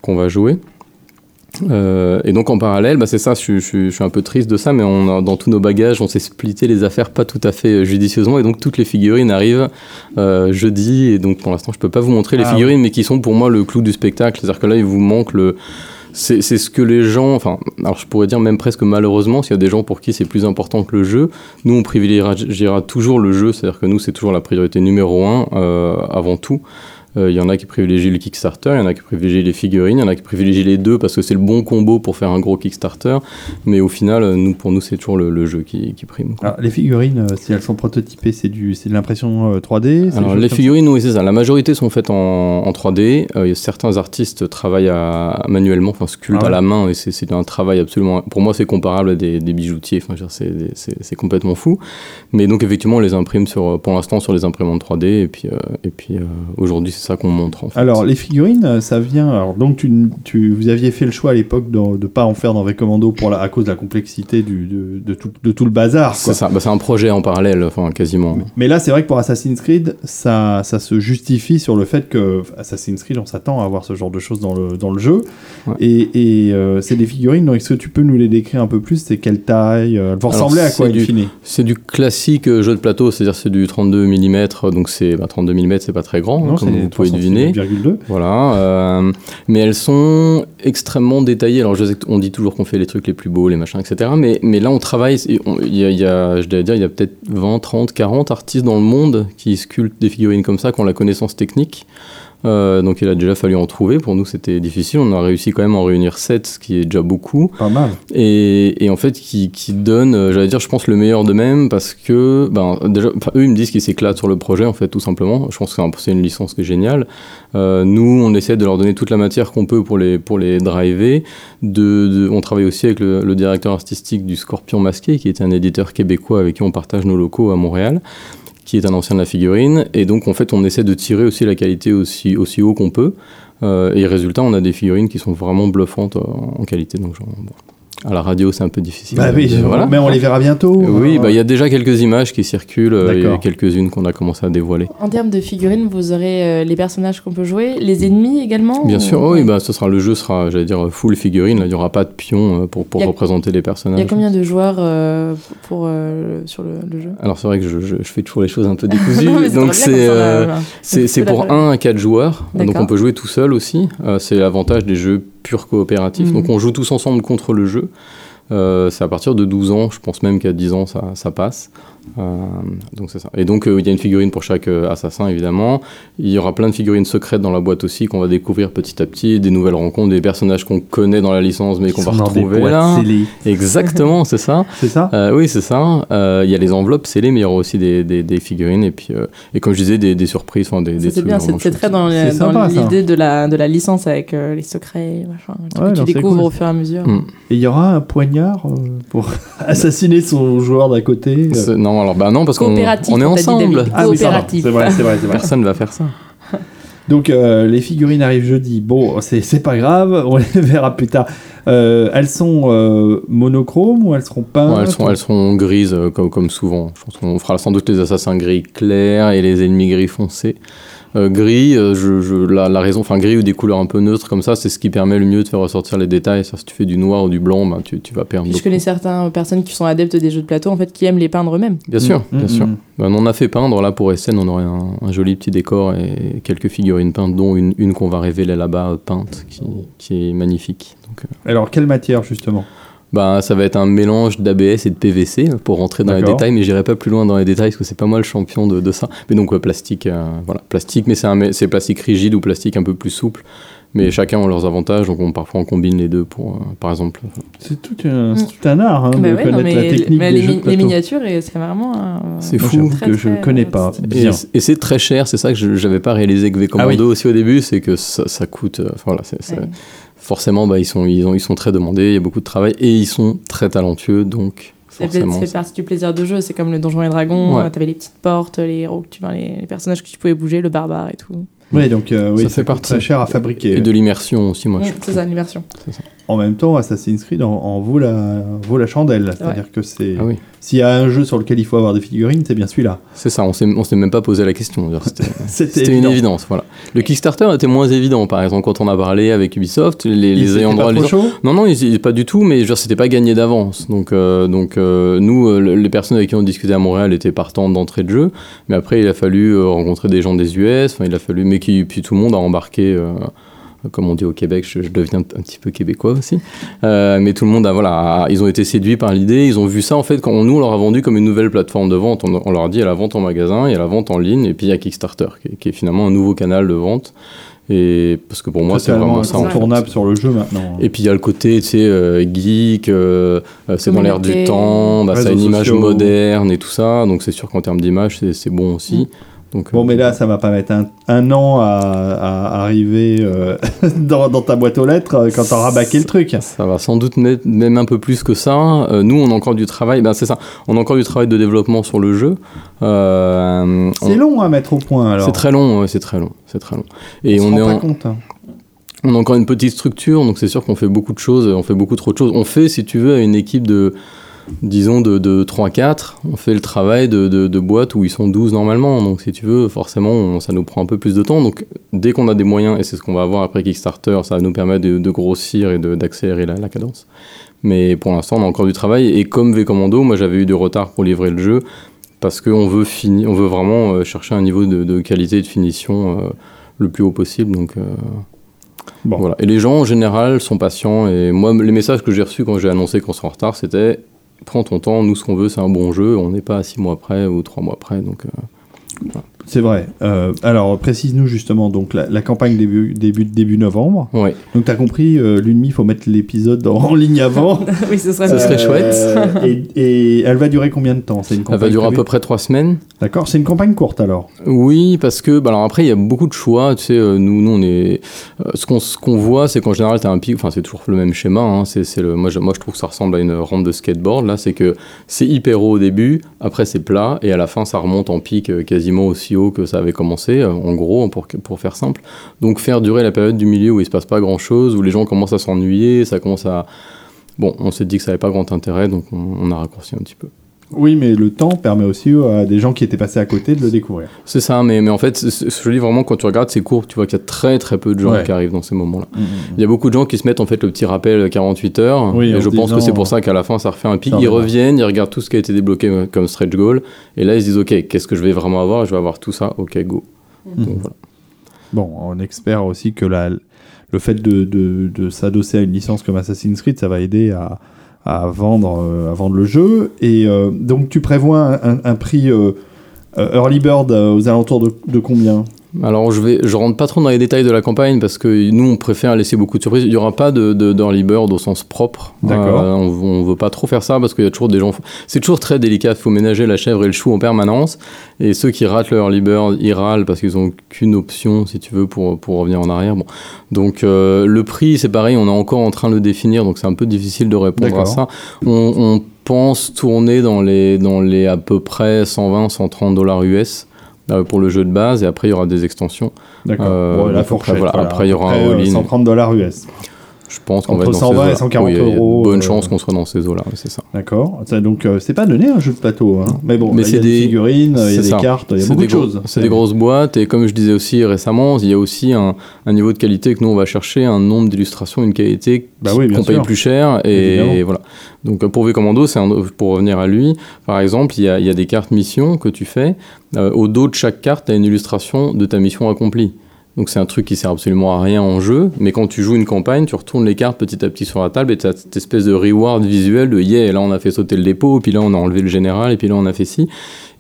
qu'on va jouer. Euh, et donc en parallèle, bah, c'est ça, je, suis- je je suis un peu triste de ça, mais on a- dans tous nos bagages, on s'est splitté les affaires pas tout à fait euh, judicieusement, et donc toutes les figurines arrivent euh, jeudi, et donc pour l'instant je peux pas vous montrer les Ah, figurines, mais qui sont pour moi le clou du spectacle, c'est-à-dire que là il vous manque le... C'est c'est ce que les gens, enfin, alors je pourrais dire même presque malheureusement, s'il y a des gens pour qui c'est plus important que le jeu, nous on privilégiera toujours le jeu, c'est-à-dire que nous c'est toujours la priorité numéro un euh, avant tout. Euh, Il y en a qui privilégient le Kickstarter, il y en a qui privilégient les figurines, il y en a qui privilégient les deux parce que c'est le bon combo pour faire un gros Kickstarter. Mais au final, euh, nous, pour nous, c'est toujours le, le jeu qui, qui prime. Alors, les figurines, euh, si elles sont prototypées, c'est de l'impression euh, 3D c'est des Alors les figurines, oui, c'est ça. La majorité sont faites en, en 3D. Euh, il y a certains artistes travaillent à, manuellement, enfin sculptent Ah ouais. à la main, et c'est- un travail absolument. Pour moi, c'est comparable à des, des bijoutiers. Enfin, c'est- complètement fou. Mais donc effectivement, on les imprime sur, pour l'instant sur les imprimantes 3D, et puis euh, et puis euh, aujourd'hui, c'est ça qu'on montre. En fait. Alors, les figurines, euh, ça vient. Alors, donc, tu, tu- vous aviez fait le choix à l'époque de ne pas en faire dans V-Commando pour la, à cause de la complexité du, de, de tout, de tout le bazar. c'est ça. Bah, c'est un projet en parallèle, enfin quasiment. Mais là, c'est vrai que pour Assassin's Creed, ça, ça se justifie sur le fait que Assassin's Creed, on s'attend à avoir ce genre de choses dans le, dans le jeu. Ouais. Et, et, euh, c'est des figurines, donc est-ce que tu peux nous les décrire un peu plus? C'est quelle taille euh, Elles vont ressembler à quoi, du- C'est du classique jeu de plateau, c'est-à-dire c'est du 32 mm, donc c'est bah, 32 mm, c'est pas très grand, hein, Non, c'est pouvez 3 deviner. cm,2. Voilà, euh, mais elles sont extrêmement détaillées. Alors, je sais qu'on dit toujours qu'on fait les trucs les plus beaux, les machins, etc. Mais, mais là, on travaille. et on- Il y a, il y a- je dois dire, il y a peut-être 20, 30, 40 artistes dans le monde qui sculptent des figurines comme ça, qui ont la connaissance technique. Euh, donc, il a déjà fallu en trouver. Pour nous, c'était difficile. On a réussi quand même à en réunir 7, ce qui est déjà beaucoup. Pas mal. Et, et en fait, qui, qui donne, euh, j'allais dire, je pense, le meilleur d'eux-mêmes parce que, ben, déjà, eux, ils me disent qu'ils s'éclatent sur le projet, en fait, tout simplement. Je pense que c'est un- c'est une licence qui est géniale. Euh, nous, on essaie de leur donner toute la matière qu'on peut pour les, pour les driver. De, de- on travaille aussi avec le, le directeur artistique du Scorpion Masqué, qui est un éditeur québécois avec qui on partage nos locaux à Montréal qui est un ancien de la figurine, et donc en fait on essaie de tirer aussi la qualité aussi, aussi haut qu'on peut, Euh, et résultat on a des figurines qui sont vraiment bluffantes euh, en qualité, donc genre. À la radio, c'est un peu difficile. Bah oui, Euh, voilà. mais on les verra bientôt. Oui, bah, il y a déjà quelques images qui circulent, euh, et quelques-unes qu'on a commencé à dévoiler. En termes de figurines, vous aurez euh, les personnages qu'on peut jouer, les ennemis également Bien ou- sûr, oui, bah, ce sera, le jeu sera, j'allais dire, full figurine. Il n'y aura pas de pions euh, pour, pour a- représenter les Il personnages. y a combien de joueurs euh, pour, euh, sur le, le jeu? Alors, c'est vrai que je, je- je fais toujours les choses un peu décousues. Non, donc, c'est. euh, pour fait. 1 à 4 joueurs, donc on peut jouer tout seul aussi. Euh, c'est l'avantage des jeux purs coopératifs. Mhm. Donc on joue tous ensemble contre le jeu. Euh, c'est à partir de 12 ans, je pense même qu'à 10 ans ça, ça passe. Euh, donc c'est ça. Et donc euh, il y a une figurine pour chaque euh, assassin évidemment. Il y aura plein de figurines secrètes dans la boîte aussi qu'on va découvrir petit à petit, des nouvelles rencontres, des personnages qu'on connaît dans la licence mais qu'on va retrouver là. scellées. Exactement, c'est ça. C'est ça Euh, oui, c'est ça. Euh, Il y a les enveloppes scellées, mais il y aura aussi des, des- des figurines et puis euh, et comme je disais des, des surprises, enfin des, C'est bien, c'est très dans, l'idée de la, de la licence avec euh, les secrets, machin, que non, tu découvres cool. au fur et à mesure. Mm. Et il y aura un poignard euh, pour assassiner son joueur d'à côté. euh. Non, alors bah non, parce qu'on Coopératif, on est ensemble. Ah oui. C'est vrai, c'est vrai. Personne va faire ça. Donc euh, les figurines arrivent jeudi. Bon, c'est c'est pas grave, on les verra plus tard. Euh, elles sont euh, monochromes ou elles seront peintes Ouais, elles, sont, elles seront grises euh, comme, comme souvent. Je pense qu'on fera sans doute les assassins gris clairs et les ennemis gris foncés. Euh, gris, euh, je, je- la, la raison, enfin gris ou des couleurs un peu neutres comme ça, c'est ce qui permet le mieux de faire ressortir les détails. Ça, si tu fais du noir ou du blanc, bah, tu, tu vas perdre. Puis je connais certaines personnes qui sont adeptes des jeux de plateau, en fait, qui aiment les peindre eux-mêmes. Bien sûr, Mm, bien sûr. mm. Ben, on en a fait peindre là pour SN, on aurait un, un joli petit décor et quelques figurines peintes, dont une, une qu'on va révéler là-bas euh, peinte, qui, qui est magnifique. Donc, euh, Alors quelle matière justement? Bah, ça va être un mélange d'ABS et de PVC euh, pour rentrer dans les détails, mais j'irai pas plus loin dans les détails parce que c'est pas moi le champion de, de ça. Mais donc ouais, plastique, euh, voilà, plastique, mais c'est un- c'est plastique rigide ou plastique un peu plus souple. Mais chacun ont leurs avantages, donc on, parfois on combine les deux pour, euh, par exemple. C'est tout, un- c'est Mm. tout un art hein, Bah de ouais, non, connaître mais la technique mais des les, jeux de les miniatures, et c'est vraiment. un- C'est fou. Très, que je très, connais euh, pas Et, bien. et c'est très cher, c'est ça que je j'avais pas réalisé que V-Commando Ah oui. aussi au début, c'est que ça, ça coûte. euh, enfin, voilà, c'est- c'est- Ouais. Forcément, bah, ils, sont, ils, ont, ils sont très demandés, il y a beaucoup de travail et ils sont très talentueux, donc Ça fait, forcément. ça fait partie du plaisir de jeu, c'est comme le Donjon et Dragon, Ouais. euh, t'avais les petites portes, les héros, que tu, enfin, les, les personnages que tu pouvais bouger, le barbare et tout. Oui, donc euh, oui, Ça ça, fait partie. très cher à fabriquer. Et de l'immersion aussi, moi. Mm, je c'est ça, l'immersion. En même temps, Assassin's Creed en, en vaut, la, vaut la chandelle. C'est-à-dire que c'est Ah oui. s'il y a un jeu sur lequel il faut avoir des figurines, c'est bien celui-là. C'est ça, on s'est, on s'est même pas posé la question. C'était, une évidence, voilà. Le Kickstarter était moins évident, par exemple, quand on a parlé avec Ubisoft, les, les ayants pas droit. trop les- chaud Non, non, ils- pas du tout, mais genre, c'était pas gagné d'avance. Donc, euh, donc euh, nous, euh, le- les personnes avec qui on discutait à Montréal étaient partantes d'entrée de jeu, mais après, il a fallu rencontrer des gens des US, il a fallu, mais qui, puis tout le monde a embarqué. Comme on dit au Québec, je, je deviens un petit peu québécois aussi. Euh, mais tout le monde a, voilà, a- ils ont été séduits par l'idée. Ils ont vu ça, en fait, quand on- nous, on leur a vendu comme une nouvelle plateforme de vente. On, on leur a dit, il y a la vente en magasin, il y a la vente en ligne, et puis il y a Kickstarter, qui, est- qui est finalement un nouveau canal de vente. Et parce que pour moi, c'est vraiment ça. en fait. incontournable sur le jeu maintenant. Et puis il y a le côté, tu sais, euh, geek, euh, c'est dans l'air du temps, bah, ça a une image sociaux. moderne et tout ça, donc c'est sûr qu'en termes d'image, c'est, c'est bon aussi. Donc, Bon, euh, mais là, ça va pas mettre un, un an à, à arriver euh, dans, dans ta boîte aux lettres euh, quand t'auras baqué le truc. Ça va sans doute mettre même un peu plus que ça. Euh, nous, on a encore du travail, ben, c'est ça, on a encore du travail de développement sur le jeu. Euh, on- C'est long à mettre au point alors. C'est très long, ouais, c'est très long, c'est très long. Et on, on, se est rend pas en- compte. hein. On a encore une petite structure, donc c'est sûr qu'on fait beaucoup de choses, on fait beaucoup trop de choses. On fait, si tu veux, à une équipe de, disons, de, de 3-4, on fait le travail de, de, de boîtes où ils sont 12 normalement. Donc si tu veux, forcément, on- ça nous prend un peu plus de temps. Donc dès qu'on a des moyens, et c'est ce qu'on va avoir après Kickstarter, ça va nous permettre de, de grossir et d'accélérer la, la cadence. Mais pour l'instant, on a encore du travail. Et comme V-Commando, moi j'avais eu du retard pour livrer le jeu, parce qu'on veut, fini- on veut vraiment euh, chercher un niveau de, de qualité et de finition euh, le plus haut possible. Donc... euh, Bon. voilà. Et les gens en général sont patients. Et moi, les messages que j'ai reçus quand j'ai annoncé qu'on serait en retard, c'était prends ton temps, nous ce qu'on veut c'est un bon jeu, on n'est pas à 6 mois près ou 3 mois près. Donc, euh, C'est vrai. Euh, alors, précise-nous justement, donc la, la campagne début, début, début novembre. ouais. Donc, t'as compris, euh, l'UNMI, il faut mettre l'épisode en, en ligne avant. oui, ce serait Ça mieux. serait chouette. Euh, et, et elle va durer combien de temps C'est une Elle va durer à peu près 3 semaines. D'accord, c'est une campagne courte alors. Oui, parce que bah alors après il y a beaucoup de choix. Tu sais, euh, nous, nous on est, euh, ce qu'on ce qu'on voit, c'est qu'en général t'as un pic. Enfin, c'est toujours le même schéma. Hein, c'est c'est le, moi, je, moi je trouve que ça ressemble à une rampe de skateboard. Là, c'est que c'est hyper haut au début, après c'est plat et à la fin ça remonte en pic euh, quasiment aussi que ça avait commencé. euh, en gros, pour faire simple. Donc faire durer la période du milieu où il se passe pas grand chose, où les gens commencent à s'ennuyer, ça commence à Bon, on s'est dit que ça n'avait pas grand intérêt, donc on, on a raccourci un petit peu. Oui, mais le temps permet aussi à des gens qui étaient passés à côté de le découvrir. C'est ça, mais, mais en fait, c'est- c'est- je dis vraiment, quand tu regardes ces cours, tu vois qu'il y a très très peu de gens Ouais. qui arrivent dans ces moments-là. Il y a beaucoup de gens qui se mettent en fait le petit rappel 48 heures, Oui, et je pense disant, que c'est pour ça qu'à la fin ça refait un pic. Ils reviennent, ils regardent tout ce qui a été débloqué euh, comme stretch goal, et là ils se disent ok, qu'est-ce que je vais vraiment avoir? Je vais avoir tout ça, ok, go. Donc voilà. Bon, on espère aussi que la, le fait de, de, de s'adosser à une licence comme Assassin's Creed, ça va aider à, à, vendre, euh, à vendre le jeu. Et euh, donc, tu prévois un, prix euh, Early Bird aux alentours de combien? Alors je vais, je rentre pas trop dans les détails de la campagne parce que nous on préfère laisser beaucoup de surprises. Il y aura pas de, de d'early bird au sens propre. D'accord. Euh, on, on veut pas trop faire ça parce qu'il y a toujours des gens. C'est toujours très délicat. Il faut ménager la chèvre et le chou en permanence. Et ceux qui ratent le early bird, ils râlent parce qu'ils ont qu'une option, si tu veux, pour pour revenir en arrière. Bon, donc euh, le prix c'est pareil. On est encore en train de le définir, donc c'est un peu difficile de répondre à ça. On, on pense tourner dans les dans les à peu près 120, 130 dollars US. Euh, pour le jeu de base et après il y aura des extensions D'accord. Euh, la fourchette. après, voilà. Après, il y aura peu un euh, all-in. 130 dollars US. Je pense qu'on va être dans 120 ces et eaux-là. 140 Oui, il y a- il y a de euros, Bonne euh, chance qu'on soit dans ces eaux-là, c'est ça. D'accord. Donc, euh, c'est pas donné un jeu de plateau. Hein. Mais bon, il y a des figurines, il y a des cartes, il y a beaucoup de choses. C'est des grosses boîtes et comme je disais aussi récemment, il y a aussi un, un niveau de qualité que nous on va chercher, un nombre d'illustrations, une qualité Bah oui, qu'on paye plus cher et, voilà. Donc euh, pour V Commando, c'est un- pour revenir à lui, par exemple, il y a, il y a des cartes missions que tu fais. Euh, au dos de chaque carte, tu as une illustration de ta mission accomplie. Donc c'est un truc qui sert absolument à rien en jeu, mais quand tu joues une campagne, tu retournes les cartes petit à petit sur la table et tu as cette espèce de reward visuel de yeah, là on a fait sauter le dépôt, puis là on a enlevé le général, et puis là on a fait ci.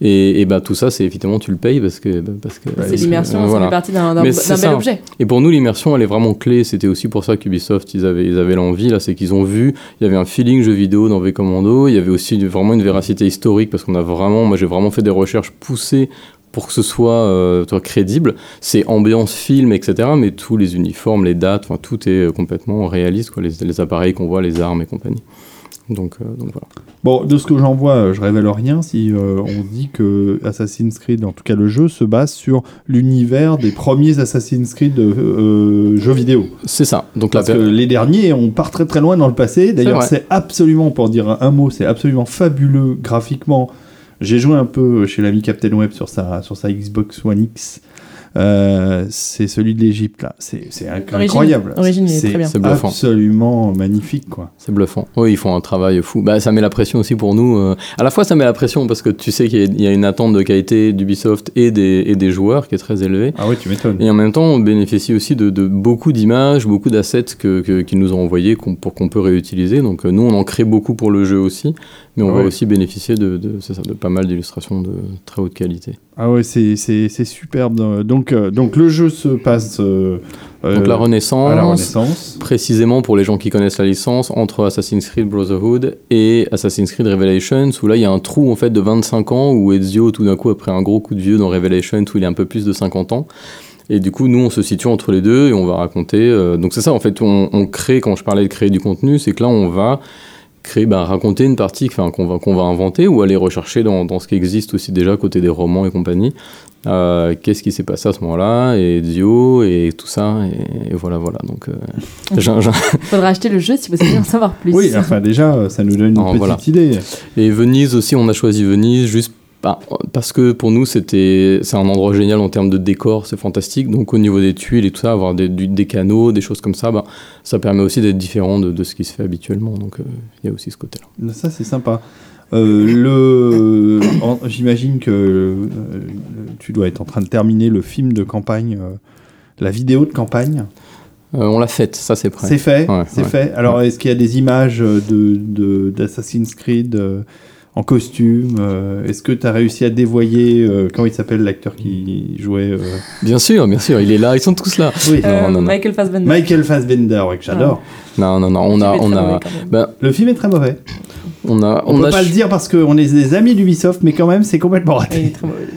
Et, et bah tout ça, c'est évidemment tu le payes parce que. bah, parce que C'est l'immersion, euh, voilà. fait partie d'un c'est bel ça. objet. Et pour nous, l'immersion, elle est vraiment clé. C'était aussi pour ça qu'Ubisoft, ils avaient, ils avaient l'envie, là, c'est qu'ils ont vu, il y avait un feeling jeu vidéo dans V Commando, il y avait aussi vraiment une véracité historique, parce qu'on a vraiment, moi j'ai vraiment fait des recherches poussées pour que ce soit, euh, crédible. C'est ambiance film, etc. Mais tous les uniformes, les dates, enfin, tout est euh, complètement réaliste, quoi. Les, les appareils qu'on voit, les armes et compagnie. Donc, euh, donc voilà. Bon, de ce que j'en vois, je révèle rien si euh, on dit que Assassin's Creed, en tout cas le jeu, se base sur l'univers des premiers Assassin's Creed euh, jeux vidéo. C'est ça. Donc Parce la que les derniers, on part très très loin dans le passé. D'ailleurs, c'est absolument, pour dire un mot, c'est absolument fabuleux graphiquement. J'ai joué un peu chez l'ami Captain Web sur sa, sur sa Xbox One X. Euh, c'est celui de l'Égypte là, c'est incroyable. C'est bluffant. absolument magnifique quoi. C'est bluffant. Oui, ils font un travail fou. Bah, ça met la pression aussi pour nous. euh. À la fois, ça met la pression parce que tu sais qu'il y a- il y a une attente de qualité d'Ubisoft et des, et des joueurs qui est très élevée. Ah oui, tu m'étonnes. Et en même temps, on bénéficie aussi de, de beaucoup d'images, beaucoup d'assets que, que- qu'ils nous ont envoyés pour qu'on peut réutiliser. Donc euh, nous, on en crée beaucoup pour le jeu aussi, mais on Ah va aussi bénéficier de, de, c'est ça, de pas mal d'illustrations de très haute qualité. Ah ouais, c'est superbe. Donc euh, donc le jeu se passe euh, Donc euh, la Renaissance, à la Renaissance. précisément pour les gens qui connaissent la licence, entre Assassin's Creed Brotherhood et Assassin's Creed Revelations, où là il y a un trou en fait de 25 ans, où Ezio tout d'un coup a pris un gros coup de vieux dans Revelations, où il est un peu plus de 50 ans. Et du coup, nous, on se situe entre les deux et on va raconter. euh, donc c'est ça, en fait, on, on crée, quand je parlais de créer du contenu, c'est que là, on va créer, ben, raconter une partie qu'on va, inventer ou aller rechercher dans, dans ce qui existe aussi déjà côté des romans et compagnie. Euh, Qu'est-ce qui s'est passé à ce moment-là et Ezio et tout ça. Et, et voilà, voilà. Donc, euh, Faudra acheter le jeu si vous voulez en savoir plus. Oui, enfin déjà, ça nous donne une petite voilà. idée. Et Venise aussi, on a choisi Venise juste bah, parce que pour nous, c'était c'est un endroit génial en termes de décor, c'est fantastique. Donc au niveau des tuiles et tout ça, avoir des, canaux, des choses comme ça, bah, ça permet aussi d'être différent de, de ce qui se fait habituellement. Donc euh, il y a aussi ce côté-là. Ça, c'est sympa. Euh, le, j'imagine que euh, tu dois être en train de terminer le film de campagne, la vidéo de campagne. Euh, on l'a faite, ça c'est prêt. C'est fait, Ouais, c'est ouais. fait. Alors, est-ce qu'il y a des images de, d'Assassin's Creed en costume euh, Est-ce que tu as réussi à dévoyer euh, comment il s'appelle l'acteur qui jouait euh, Bien sûr, bien sûr, il est là, ils sont tous là. Oui, Euh, Non, non, non. Michael Fassbender. Michael Fassbender, ouais, que j'adore. Non, non, non, on a, on a, quand ben, Le film est très mauvais. on a, On, on peut a pas le dire parce qu'on est des amis d'Ubisoft, mais quand même, c'est complètement raté. Il est très mauvais.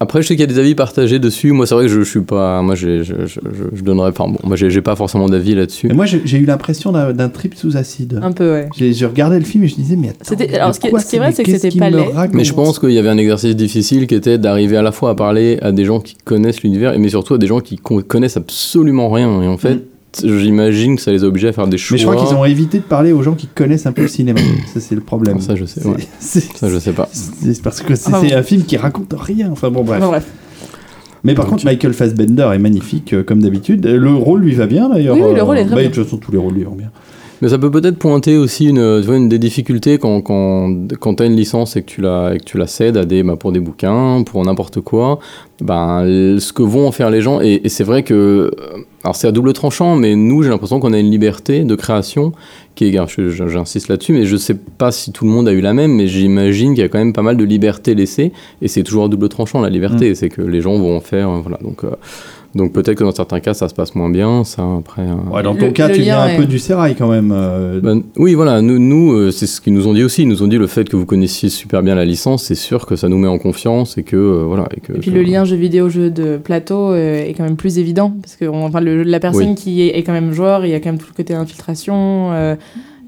Après, je sais qu'il y a des avis partagés dessus. Moi, c'est vrai que je, je suis pas. Moi, j'ai- je, je, je, je donnerais. Enfin, bon, moi, j'ai j'ai pas forcément d'avis là-dessus. Moi, j'ai j'ai eu l'impression d'un trip sous acide. Un peu, ouais. J'ai j'ai regardé le film et je disais, mais attends, alors, ce qui est- quoi ce qui est ça- vrai, mais c'est que c'était pas laid. raconte Mais je pense qu'il y avait un exercice difficile qui était d'arriver à la fois à parler à des gens qui connaissent l'univers, mais surtout à des gens qui con- connaissent absolument rien. Et en fait, Mm. J'imagine que ça les oblige à faire des choix. Mais je crois qu'ils ont évité de parler aux gens qui connaissent un peu le cinéma. ça, c'est le problème. Ah, ça, je sais. Ouais. Ça, je sais pas. C'est parce que c'est Ah c'est un film qui raconte rien. Enfin bon, bref. Bref. Mais par contre, Michael Fassbender est magnifique, euh, comme d'habitude. Le rôle lui va bien, d'ailleurs. Oui, oui, le rôle est Euh, très bah, bien. De toute façon, tous les rôles lui vont bien. Mais ça peut peut-être pointer aussi une, des difficultés quand, quand, quand tu as une licence et que tu la, et que tu la cèdes à des, bah, pour des bouquins, pour n'importe quoi. Ben, ce que vont en faire les gens, et, et c'est vrai que, euh, alors c'est à double tranchant, mais nous, j'ai l'impression qu'on a une liberté de création qui est, j'insiste là-dessus, mais je sais pas si tout le monde a eu la même, mais j'imagine qu'il y a quand même pas mal de liberté laissée, et c'est toujours à double tranchant la liberté, c'est que les gens vont en faire, euh, voilà, donc. euh, donc peut-être que dans certains cas ça se passe moins bien, ça après. euh, Ouais, dans Le- ton cas, le tu viens un est- peu du sérail quand même. euh, Ben, oui, voilà, nous, nous euh, c'est ce qu'ils nous ont dit aussi. Ils nous ont dit le fait que vous connaissiez super bien la licence, c'est sûr que ça nous met en confiance et que euh, voilà. Et, que, Et puis le lien jeu vidéo jeu de plateau euh, est quand même plus évident parce que on, enfin, le- la personne Oui. qui est, est quand même joueur, il y a quand même tout le côté infiltration,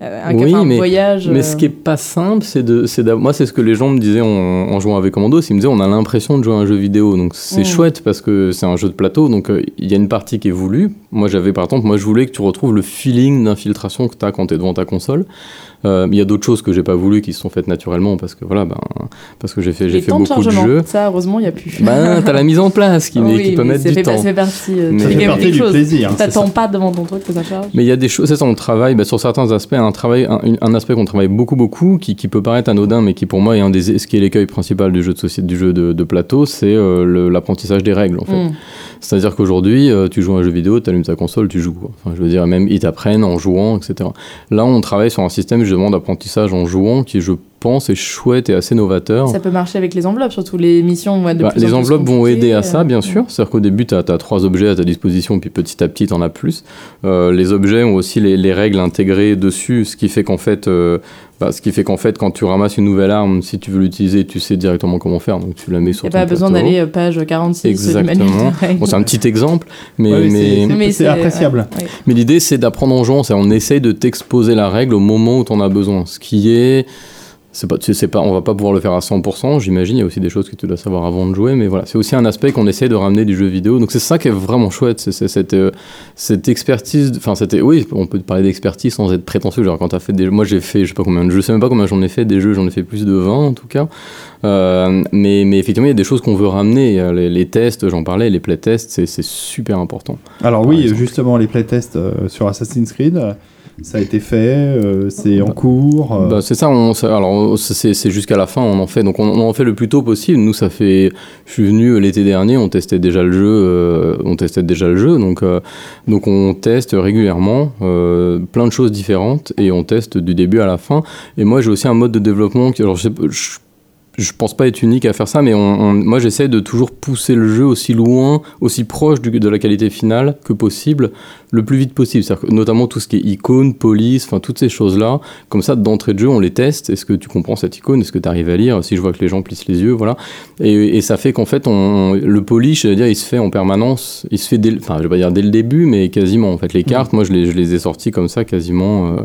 un, Oui, un mais- voyage. Mais euh, ce qui est pas simple, c'est de, c'est moi c'est ce que les gens me disaient en, en jouant avec Commandos. Ils me disaient on a l'impression de jouer à un jeu vidéo, donc c'est Mm. chouette parce que c'est un jeu de plateau, donc euh, il y a une partie qui est voulue. Moi j'avais par exemple, moi je voulais que tu retrouves le feeling d'infiltration que tu as quand tu es devant ta console. Euh, Il y a d'autres choses que j'ai pas voulu qui se sont faites naturellement parce que voilà, ben, parce que j'ai fait, j'ai fait beaucoup de chargement, jeux. ça heureusement il y a plus. Ben t'as la mise en place qui, Oui, qui peut mettre du fait, temps. Ça fait partie. euh, Mais- fait partie du chose. plaisir. c'est T'attends pas devant ton truc que ça charge. Mais il y a des choses, c'est ça, on travaille bah, sur certains aspects, un, travail, un, aspect qu'on travaille beaucoup, beaucoup, qui, qui peut paraître anodin, mais qui pour moi est un des, ce qui est l'écueil principal du jeu de société, du jeu de, de plateau, c'est euh, l'apprentissage des règles, en fait. Mm. C'est-à-dire qu'aujourd'hui, euh, tu joues à un jeu vidéo, tu allumes ta console, tu joues. quoi. Enfin, je veux dire, même ils t'apprennent en jouant, etc. Là, on travaille sur un système justement d'apprentissage en jouant qui, je pense, est chouette et assez novateur. Ça peut marcher avec les enveloppes, surtout les missions. ouais, de Bah, plus en les plus enveloppes vont aider à ça, euh, bien sûr. C'est-à-dire qu'au début, tu as, trois objets à ta disposition, puis petit à petit, tu en as plus. Euh, les objets ont aussi les, les règles intégrées dessus, ce qui fait qu'en fait, euh, bah, ce qui fait qu'en fait, quand tu ramasses une nouvelle arme, si tu veux l'utiliser, tu sais directement comment faire, donc tu la mets sur Il n'y a pas besoin d'aller euh, page 46 du manuel de Exactement. règles. Bon, c'est un petit exemple, mais, Ouais, mais mais, c'est- appréciable. ouais, ouais. mais l'idée, c'est d'apprendre en jouant. C'est on essaye de t'exposer la règle au moment où tu en as besoin. Ce qui est. C'est pas, c'est pas, on va pas pouvoir le faire à 100%, j'imagine. Il y a aussi des choses que tu dois savoir avant de jouer, mais voilà, c'est aussi un aspect qu'on essaie de ramener du jeu vidéo. Donc c'est ça qui est vraiment chouette, c'est c'est cette, euh, cette expertise. Enfin, c'était, oui, on peut parler d'expertise sans être prétentieux. Genre quand t'as fait des, moi j'ai fait, je sais pas combien de jeux, je sais même pas combien j'en ai fait des jeux, j'en ai fait plus de 20 en tout cas. Euh, mais, mais effectivement, il y a des choses qu'on veut ramener. Les, les tests, j'en parlais, les playtests, c'est c'est super important. Alors oui, exemple. justement, les playtests euh, sur Assassin's Creed, ça a été fait, euh, c'est en cours. euh, Bah, c'est ça, alors c'est jusqu'à la fin, on en fait. Donc on, en fait le plus tôt possible. Nous, ça fait. Je suis venu l'été dernier, on testait déjà le jeu, euh, on testait déjà le jeu, donc euh, donc on teste régulièrement euh, plein de choses différentes et on teste du début à la fin. Et moi, j'ai aussi un mode de développement qui, je pense pas être unique à faire ça, mais on, on- moi j'essaie de toujours pousser le jeu aussi loin, aussi proche du- de la qualité finale que possible, le plus vite possible. C'est-à-dire que notamment tout ce qui est icône, police, enfin toutes ces choses-là. Comme ça, d'entrée de jeu, on les teste. Est-ce que tu comprends cette icône? Est-ce que tu arrives à lire? Si je vois que les gens plissent les yeux, voilà. Et, et ça fait qu'en fait, on, le polish, c'est-à-dire, il se fait en permanence. Il se fait, dès, le- enfin, je vais pas dire dès le début, mais quasiment. En fait, les cartes, moi, je les, je les ai sorties comme ça, quasiment. euh,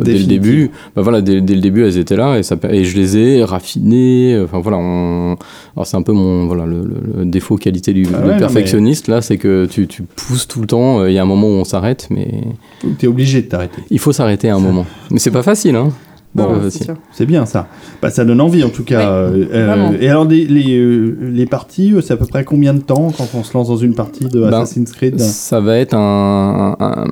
dès le début, bah voilà, dès, dès le début, elles étaient là et, ça, et je les ai raffinées. Enfin voilà, on- alors c'est un peu mon voilà le, défaut qualité du, Ah ouais, perfectionniste là, c'est que tu, tu pousses tout le temps. euh, Il y a un moment où on s'arrête, mais T'es obligé de t'arrêter. il faut s'arrêter à un moment. Mais c'est pas facile, hein. Bon, sûr. C'est bien ça. Bah, ça donne envie en tout cas. Euh, euh, et alors les, les, euh, les parties, euh, c'est à peu près combien de temps quand on se lance dans une partie de Ben, Assassin's Creed? Ça va être un, un-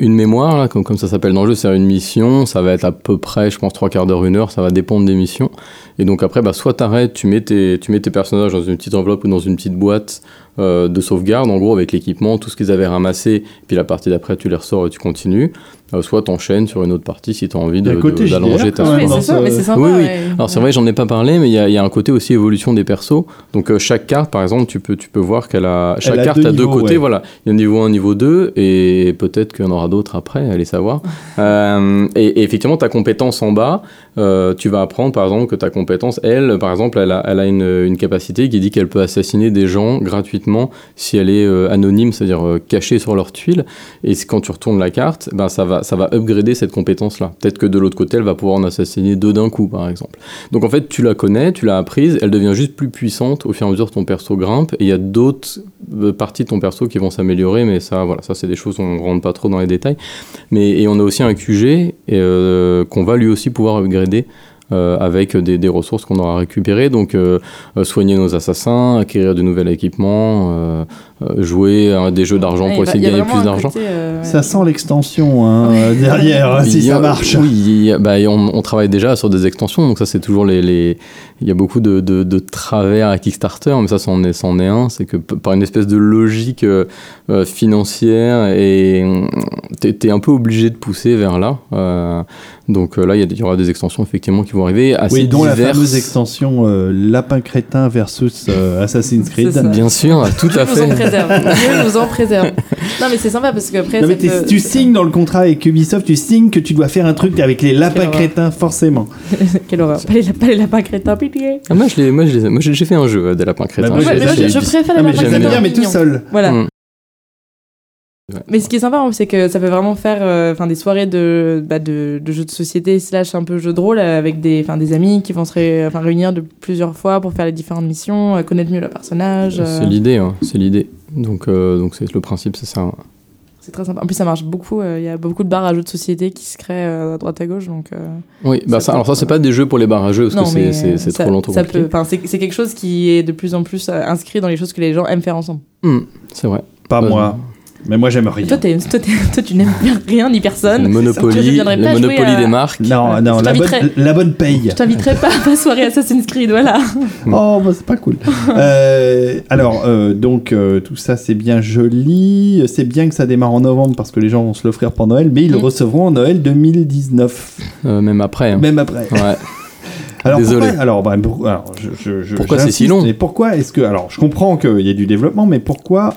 une mémoire, là, comme, comme ça s'appelle dans le jeu, c'est une mission. Ça va être à peu près, je pense, trois quarts d'heure, une heure. Ça va dépendre des missions. Et donc après, bah, soit t'arrêtes, tu mets, tes, tu mets tes personnages dans une petite enveloppe ou dans une petite boîte euh, de sauvegarde, en gros, avec l'équipement, tout ce qu'ils avaient ramassé. Puis la partie d'après, tu les ressors et tu continues. Euh, soit t'enchaînes sur une autre partie si t'as envie Il y a de- un côté de- d'allonger ta mais c'est sympa. Oui, oui. ouais. alors c'est vrai, j'en ai pas parlé, mais il y, a- il y a un côté aussi évolution des persos. Donc euh, chaque carte, par exemple, tu peux, tu peux voir qu'elle a chaque carte deux a deux niveaux, côtés. ouais. Voilà, il y a un niveau 1, niveau 2, et peut-être qu'il y en aura d'autres après, allez savoir. Euh, et, et effectivement, ta compétence en bas, euh, tu vas apprendre par exemple que ta compétence, elle, par exemple, elle a, une, capacité qui dit qu'elle peut assassiner des gens gratuitement si elle est euh, anonyme, c'est-à-dire euh, cachée sur leur tuile. Et quand tu retournes la carte, ben, ça, va, ça va upgrader cette compétence-là. Peut-être que de l'autre côté, elle va pouvoir en assassiner deux d'un coup, par exemple. Donc en fait, tu la connais, tu l'as apprise, elle devient juste plus puissante au fur et à mesure que ton perso grimpe. Et il y a d'autres parties de ton perso qui vont s'améliorer, mais ça, voilà, ça c'est des choses on ne rentre pas trop dans les détails. Mais et on a aussi un QG qu'on va lui aussi pouvoir upgrader. Euh, avec des, des ressources qu'on aura récupérées, donc euh, euh, soigner nos assassins, acquérir de nouveaux équipements, euh, jouer à des jeux d'argent Ouais, pour essayer de gagner plus d'argent. euh, ouais. Ça sent l'extension hein, derrière, si a- ça marche. Oui, a- bah, on, on travaille déjà sur des extensions, donc ça c'est toujours les, les- Il y a beaucoup de, de- de travers à Kickstarter, mais ça c'en est, un, c'est que par une espèce de logique euh, euh, financière, et hum, t'es es un peu obligé de pousser vers là. Euh, donc là, il y, aura des extensions effectivement qui vont arriver, assez Oui, dont la diverses. fameuse extension euh, Lapin Crétin versus euh, Assassin's Creed. Bien sûr, tout à Dieu nous en fait. préserve. Dieu nous en préserve. Non, mais c'est sympa parce. Non, mais t'es- peut- tu signes dans le contrat avec Ubisoft, tu signes que tu dois faire un truc avec les lapins Quelle horreur. crétins, forcément. Quelle horreur. Pas les, pas les lapins crétins, Ah, moi, je l'ai- moi, je moi, j'ai fait un jeu euh, des lapins crétins. Bah, moi, Ouais, moi, je, préfère les lapins j'aime crétins. bien, mais tout seul. Voilà. Mm. Mais ce qui est sympa, c'est que ça peut vraiment faire euh, enfin, des soirées de, bah, de, de jeux de société slash un peu jeux de rôle avec des, enfin, des amis qui vont se ré- réunir de plusieurs fois pour faire les différentes missions, euh, connaître mieux le personnage. euh, C'est l'idée, hein, c'est l'idée. Donc, euh, donc c'est le principe, c'est ça. hein. C'est très sympa. En plus, ça marche beaucoup. euh, Il y a beaucoup de bars à jeux de société qui se créent euh, à droite à gauche. Donc, euh, Oui, bah Ça ça, alors ça, c'est pas des jeux pour les barrageux parce non, que c'est- trop longtemps ça compliqué. peut, enfin, c'est, c'est quelque chose qui est de plus en plus inscrit dans les choses que les gens aiment faire ensemble. Hmm, c'est vrai. Pas moi. Mais moi, j'aime rien. Toi, tu n'aimes rien ni personne. Je Monopoly, viendrai le pas jouer monopoly à- des marques. Non, non, Je la bonne, t'inviterai. la bonne paye. Je t'inviterai pas à ma soirée Assassin's Creed, voilà. Oh, bah, c'est pas cool. Euh, alors, euh, donc, euh, tout ça, c'est bien joli. C'est bien que ça démarre en novembre parce que les gens vont se l'offrir pour Noël, mais ils le Mm. recevront en Noël 2019, Euh, même après. hein. même après. Ouais. Alors, Désolé. Pourquoi, alors, bah, pour- alors, je, je- je- Pourquoi c'est si j'insiste, long Mais pourquoi est-ce que. Alors, je comprends qu'il y ait du développement, mais pourquoi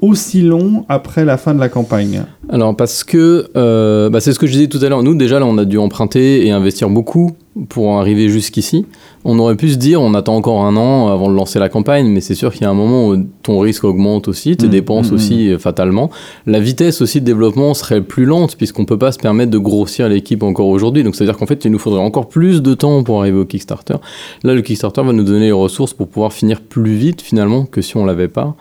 aussi long après la fin de la campagne Alors parce que euh, bah, c'est ce que je disais tout à l'heure. Nous déjà là, on a dû emprunter et investir beaucoup pour arriver jusqu'ici. On aurait pu se dire, on attend encore un an avant de lancer la campagne, mais c'est sûr qu'il y a un moment où ton risque augmente aussi, tes Mm, dépenses mm, aussi euh, fatalement. La vitesse aussi de développement serait plus lente puisqu'on peut pas se permettre de grossir l'équipe encore aujourd'hui. Donc c'est-à-dire qu'en fait, il nous faudrait encore plus de temps pour arriver au Kickstarter. Là, le Kickstarter va nous donner les ressources pour pouvoir finir plus vite finalement que si on l'avait pas.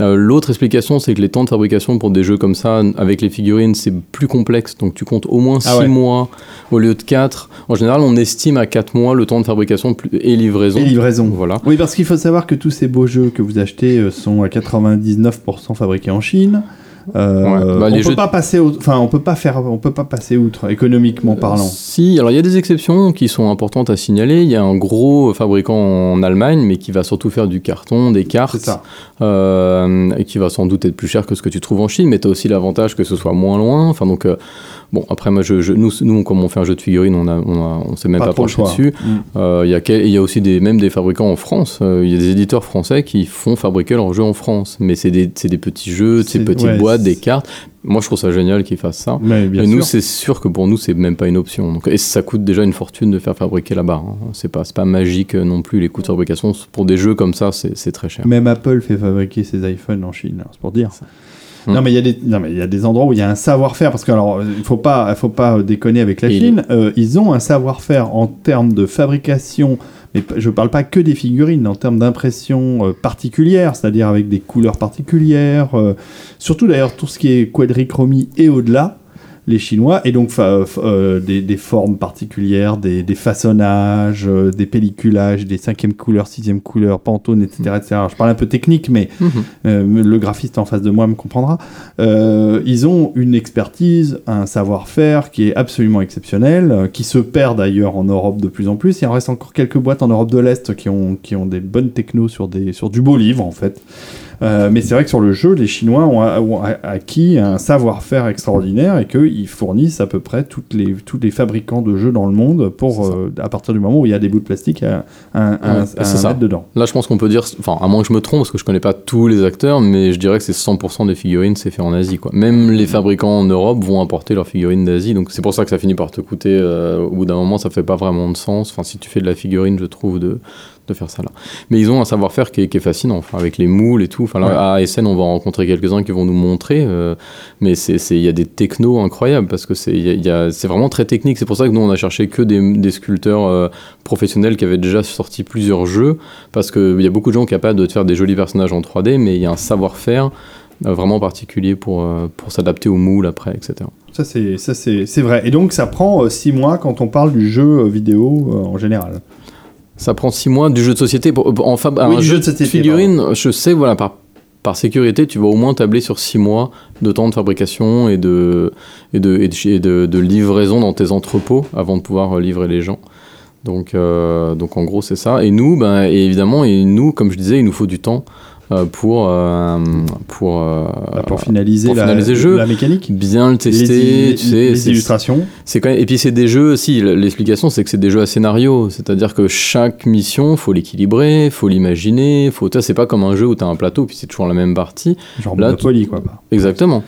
Euh, L'autre explication, c'est que les temps de fabrication pour des jeux comme ça, avec les figurines, c'est plus complexe. Donc tu comptes au moins 6 Ah ouais. mois au lieu de 4. En général, on estime à 4 mois le temps de fabrication plus- et livraison. Et livraison. Voilà. Oui, parce qu'il faut savoir que tous ces beaux jeux que vous achetez euh, sont à 99% fabriqués en Chine. Euh, Ouais. Bah, on peut jeux- pas passer, au- enfin, on peut pas faire, on peut pas passer outre économiquement parlant. Si, alors il y a des exceptions qui sont importantes à signaler. Il y a un gros fabricant en Allemagne, mais qui va surtout faire du carton, des cartes, euh, et qui va sans doute être plus cher que ce que tu trouves en Chine, mais tu as aussi l'avantage que ce soit moins loin. Enfin, donc, euh, bon, après, moi, je, je- nous, nous, comme on fait un jeu de figurines, on a, on, a- on s'est même Pas penché dessus. Mm. Euh, Il y, a quel- y a aussi des, même des fabricants en France. Euh, Il y a des éditeurs français qui font fabriquer leurs jeux en France, mais c'est des, des petits jeux, des petites ouais, boîtes, des cartes. Moi, je trouve ça génial qu'ils fassent ça. Mais bien Et sûr. nous, c'est sûr que pour nous, c'est même pas une option. Donc, et ça coûte déjà une fortune de faire fabriquer là-bas. hein. C'est pas, pas magique non plus. Les coûts de fabrication pour des jeux comme ça, c'est c'est très cher. Même Apple fait fabriquer ses iPhones en Chine, c'est pour dire. Mm. Non mais il y a des non mais il y a des endroits où il y a un savoir-faire parce que alors il faut pas il faut pas déconner avec la Et Chine. Euh, ils ont un savoir-faire en termes de fabrication. Mais je parle pas que des figurines, en termes d'impression euh, particulière, c'est-à-dire avec des couleurs particulières. euh, surtout d'ailleurs tout ce qui est quadrichromie et au-delà. Les Chinois, et donc euh, des, des formes particulières, des, des façonnages, euh, des pelliculages, des cinquième couleurs, sixième couleurs, Pantone, etc., etc. Alors, je parle un peu technique, mais Mhm. euh, le graphiste en face de moi me comprendra. Ils ont une expertise, un savoir-faire qui est absolument exceptionnel, qui se perd d'ailleurs en Europe de plus en plus. Il en reste encore quelques boîtes en Europe de l'Est qui ont, qui ont des bonnes technos sur, des, sur du beau livre en fait. Mais c'est vrai que sur le jeu, les Chinois ont, ont acquis un savoir-faire extraordinaire et qu'ils fournissent à peu près toutes les, tous les fabricants de jeux dans le monde pour, euh, à partir du moment où il y a des bouts de plastique à, Ouais, ça. mettre dedans. Là, je pense qu'on peut dire, enfin, à moins que je me trompe, parce que je connais pas tous les acteurs, mais je dirais que c'est 100% des figurines, c'est fait en Asie, quoi. Même les fabricants en Europe vont importer leurs figurines d'Asie, donc c'est pour ça que ça finit par te coûter, euh, au bout d'un moment, ça fait pas vraiment de sens. Enfin, si tu fais de la figurine, je trouve, de, de faire ça là. Mais ils ont un savoir-faire qui est, qui est fascinant, enfin, avec les moules et tout. Enfin, là, à ASN, on va en rencontrer quelques-uns qui vont nous montrer, euh, mais c'est, c'est- il y a des technos incroyables parce que c'est, y a- y a- vraiment très technique. C'est pour ça que nous, on a cherché que des, des sculpteurs euh, professionnels qui avaient déjà sorti plusieurs jeux, parce qu'il y a beaucoup de gens capables de faire des jolis personnages en 3D, mais il y a un savoir-faire euh, vraiment particulier pour, euh, pour s'adapter aux moules après, etc. Ça, c'est, ça c'est, c'est vrai. Et donc, ça prend 6 mois quand on parle du jeu euh, vidéo euh, en général. Ça prend six mois du jeu de société. Pour, pour- en fab- Oui, un du jeu de société, figurine, je sais, voilà, par, par sécurité, tu vas au moins tabler sur six mois de temps de fabrication et de, et de, et de, et de- de livraison dans tes entrepôts avant de pouvoir euh, livrer les gens. Donc, euh, donc en gros, c'est ça. Et nous, ben, et évidemment, et nous, comme je disais, il nous faut du temps euh, pour, euh, pour, euh, Bah, pour finaliser, pour la, le jeu. la mécanique. bien le tester. les, tu sais, les c'est- illustrations. c'est quand même... Et puis c'est des jeux, si, l'explication c'est que c'est des jeux à scénario, c'est-à-dire que chaque mission, faut l'équilibrer, faut l'imaginer, faut... c'est pas comme un jeu où tu as un plateau puis c'est toujours la même partie. Genre Là, Monopoly, quoi. Exactement.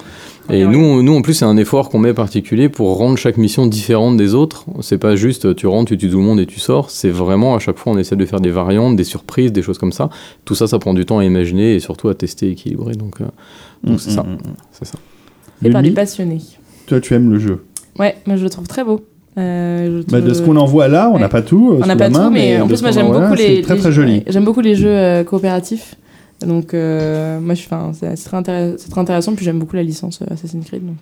Et Ouais, ouais. nous, nous, en plus, c'est un effort qu'on met particulier pour rendre chaque mission différente des autres. C'est pas juste tu rentres, tu tues tout le monde et tu sors. C'est vraiment à chaque fois on essaie de faire des variantes, des surprises, des choses comme ça. Tout ça, ça prend du temps à imaginer et surtout à tester, équilibrer. Donc, euh, donc c'est ça. Mm, mm, mm. C'est ça. Fait par des passionnés. toi, tu aimes le jeu. Ouais, moi je le trouve très beau. Euh, Bah, de ce qu'on en voit là, on n'a Ouais. pas tout. euh, On n'a la pas main, tout, mais en plus, moi j'aime beaucoup les. C'est très très jeux- joli. J'aime beaucoup les jeux euh, coopératifs. Donc, euh, moi, c'est très, intéress- très intéressant. Puis j'aime beaucoup la licence euh, Assassin's Creed. Donc.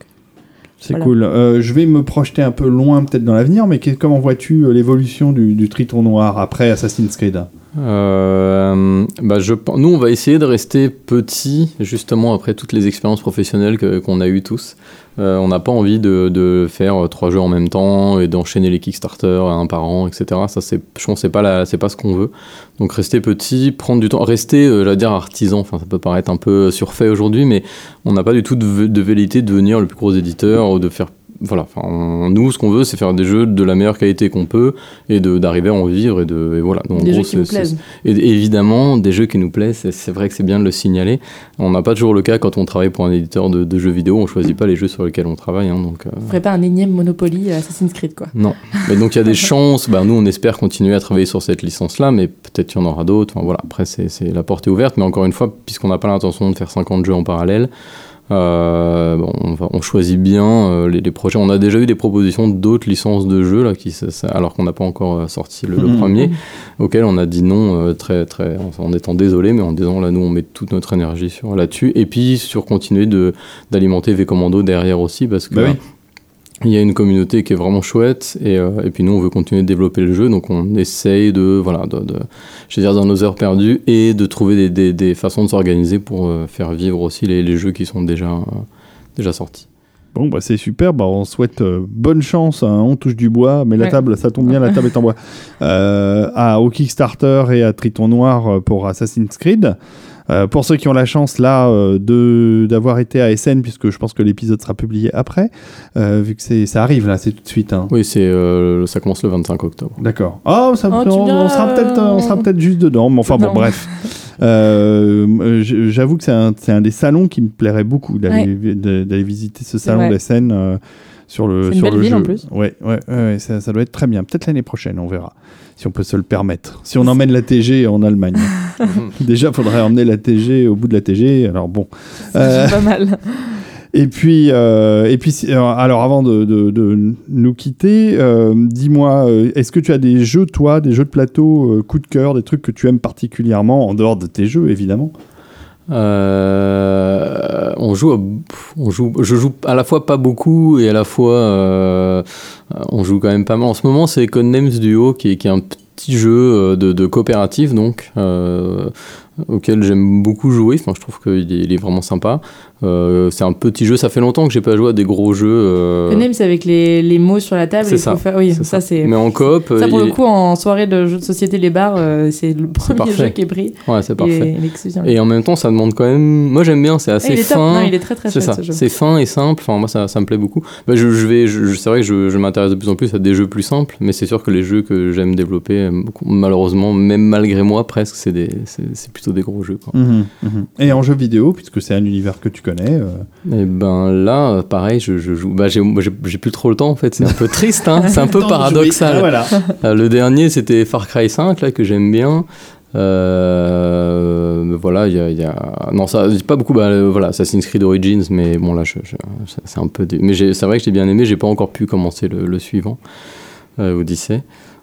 C'est Voilà. cool. Euh, je vais me projeter un peu loin peut-être dans l'avenir, mais que- comment vois-tu euh, l'évolution du, du Triton Noir après Assassin's Creed? Euh, bah je, nous, on va essayer de rester petit, justement, après toutes les expériences professionnelles qu'on a eues tous. Euh, on n'a pas envie de, de faire euh, trois jeux en même temps et d'enchaîner les Kickstarter un par an, etc. Ça, c'est, je pense c'est pas, c'est pas ce qu'on veut. Donc, rester petit, prendre du temps, rester, euh, j'allais dire, artisan. Enfin, ça peut paraître un peu surfait aujourd'hui, mais on n'a pas du tout de, de velléité de devenir le plus gros éditeur ou de faire. Voilà, enfin, on- nous, ce qu'on veut, c'est faire des jeux de la meilleure qualité qu'on peut et d'arriver à en vivre et de. Et voilà. Donc, en des gros, jeux qui nous plaisent. et évidemment, des jeux qui nous plaisent, c'est- vrai que c'est bien de le signaler. On n'a pas toujours le cas quand on travaille pour un éditeur de, de jeux vidéo, on choisit pas les jeux sur lesquels on travaille. hein, donc, euh, On ferait pas un énième Monopoly euh, Assassin's Creed, quoi. non. Mais donc il y a des chances, bah, nous on espère continuer à travailler sur cette licence-là, mais peut-être qu'il y en aura d'autres. Enfin, voilà, après, c'est c'est- la porte est ouverte, mais encore une fois, puisqu'on n'a pas l'intention de faire 50 jeux en parallèle, euh, on, va- on choisit bien euh, les, les projets. On a déjà eu des propositions d'autres licences de jeux, là, qui, ça- ça- alors qu'on n'a pas encore euh, sorti le, le Mhm. premier, auquel on a dit non euh, très, très, en, en étant désolé, mais en disant là, nous on met toute notre énergie sur là-dessus, et puis sur continuer d'alimenter V Commando derrière aussi, parce que. Bah oui. Il y a une communauté qui est vraiment chouette et, euh, et puis nous on veut continuer de développer le jeu donc on essaye de voilà de, de je veux dire dans nos heures perdues et de trouver des, des, des façons de s'organiser pour euh, faire vivre aussi les, les jeux qui sont déjà euh, déjà sortis. Bon, bah, c'est super. Bah, on souhaite euh, bonne chance. hein. On touche du bois, mais la Ouais. table, ça tombe bien, la table est en bois. Euh, à, au Kickstarter et à Triton Noir pour Assassin's Creed. Euh, pour ceux qui ont la chance là euh, de d'avoir été à SN, puisque je pense que l'épisode sera publié après, euh, vu que c'est ça arrive là, c'est tout de suite. hein. Oui c'est euh, ça commence le 25 octobre. D'accord. Oh, ça, Oh, on, sera peut-être euh, on sera peut-être juste dedans, mais enfin bon, bref. Euh, J'avoue que c'est un, c'est un des salons qui me plairait beaucoup d'aller visiter ce salon vrai. d'SN euh, sur le une sur belle le ville, jeu. en plus. Ouais, ouais, ça, ça doit être très bien. Peut-être l'année prochaine, on verra si on peut se le permettre. Si on emmène la TG en Allemagne. Déjà, il faudrait emmener la TG au bout de la TG. Alors bon. Euh, C'est pas mal. et puis, euh, et puis, si- alors, avant de, de- de nous quitter, euh, dis-moi, euh, est-ce que tu as des jeux, toi, des jeux de plateau, euh, coup de cœur, des trucs que tu aimes particulièrement en dehors de tes jeux, évidemment? Euh, on joue, on joue, je joue à la fois pas beaucoup et à la fois euh, on joue quand même pas mal. En ce moment, c'est Codenames Duo qui est, un petit jeu euh, de, de coopératif, donc auquel j'aime beaucoup jouer. Enfin, je trouve qu'il est, il est vraiment sympa. Euh, c'est un petit jeu. Ça fait longtemps que j'ai pas joué à des gros jeux. euh, Le name, c'est avec les, les mots sur la table. C'est ça, faire- Oui, c'est ça, c'est. Mais en coop, Ça, pour il le coup, en soirée de jeux de société, les bars, euh, c'est le premier jeu qui est pris. ouais, c'est Et parfait. Et en même temps, ça demande quand même. Moi, j'aime bien. C'est Ah, assez il est top. fin. Non, il est très très C'est ça, c'est fin et simple. Enfin, moi, ça, ça me plaît beaucoup. Bah, je, je vais, je, c'est vrai que je, je m'intéresse de plus en plus à des jeux plus simples, mais c'est sûr que les jeux que j'aime développer, euh, malheureusement, même malgré moi, presque, c'est des, c'est, plutôt des gros jeux. Quoi. Mhm, mhm. Et en jeu vidéo, puisque c'est un univers que tu connais. Euh, Et ben là, pareil, je, je joue. Bah, j'ai, plus trop le temps en fait. C'est un peu triste, hein. c'est un peu. Ah, paradoxal. voilà. Euh, le dernier, c'était Far Cry 5, là, que j'aime bien. Euh, voilà, il y a, il y a- Non, ça, pas beaucoup. Bah, euh, voilà, Assassin's Creed Origins, mais bon, là, c'est un peu. dé- Mais c'est vrai que j'ai bien aimé, j'ai pas encore pu commencer le, le suivant, euh, Odyssey.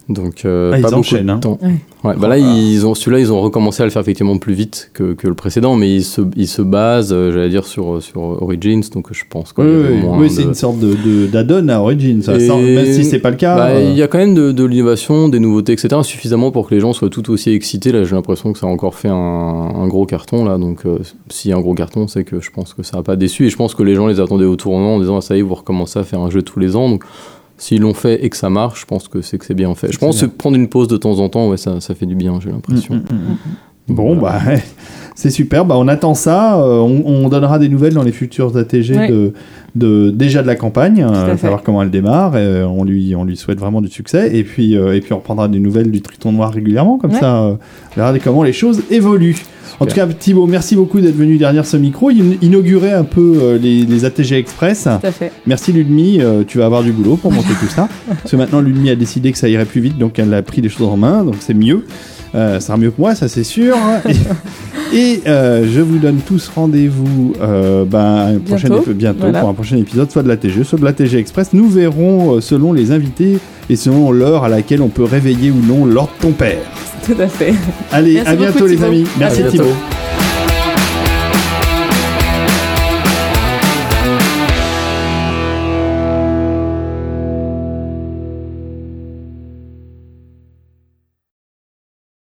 Donc, euh, Ah, ils pas beaucoup enchaînent, de hein. temps. Ouais. Ouais, bah là, ils ont, celui-là, ils ont recommencé à le faire effectivement plus vite que, que le précédent, mais ils se, ils se basent, euh, j'allais dire, sur, sur Origins, donc je pense qu'il Oui, oui, de- c'est une sorte de, de- d'add-on à Origin, ça. Sans- même si c'est pas le cas. bah, euh, Il y a quand même de, de l'innovation, des nouveautés, etc. Suffisamment pour que les gens soient tout aussi excités. Là, j'ai l'impression que ça a encore fait un, un gros carton. Là, donc, euh, s'il y a un gros carton, c'est que je pense que ça n'a pas déçu. Et je pense que les gens les attendaient au tournant en disant ah, ça y est, vous recommencez à faire un jeu tous les ans. Donc, s'ils l'ont fait et que ça marche, je pense que c'est que c'est bien fait. Je pense que prendre une pause de temps en temps, ouais, ça, ça fait du bien, j'ai l'impression. Mm, mm, mm. Bon, bah, c'est super. Bah, on attend ça. Euh, on, on donnera des nouvelles dans les futurs ATG Ouais. de, de, déjà de la campagne, euh, savoir comment elle démarre. Et, euh, on, lui, on lui souhaite vraiment du succès. Et puis, euh, et puis on reprendra des nouvelles du Triton Noir régulièrement. Comme Ouais. ça, euh, on verra comment les choses évoluent. En tout cas, Thibaut, merci beaucoup d'être venu derrière ce micro. Il inaugurait un peu euh, les, les ATG Express. Tout à fait. Merci Ludmi, euh, tu vas avoir du boulot pour monter tout ça. Parce que maintenant Ludmi a décidé que ça irait plus vite, donc elle a pris les choses en main, donc c'est mieux. Euh, ça sera mieux que moi, ça c'est sûr. Et, euh, je vous donne tous rendez-vous euh, ben, un prochain Bientôt. bientôt Voilà. pour un prochain épisode, soit de la TG, soit de la TG Express. Nous verrons euh, selon les invités et selon l'heure à laquelle on peut réveiller ou non l'ordre de ton père. Tout à fait. Allez, Merci à bientôt beaucoup, les amis. Merci bientôt. Thibaut.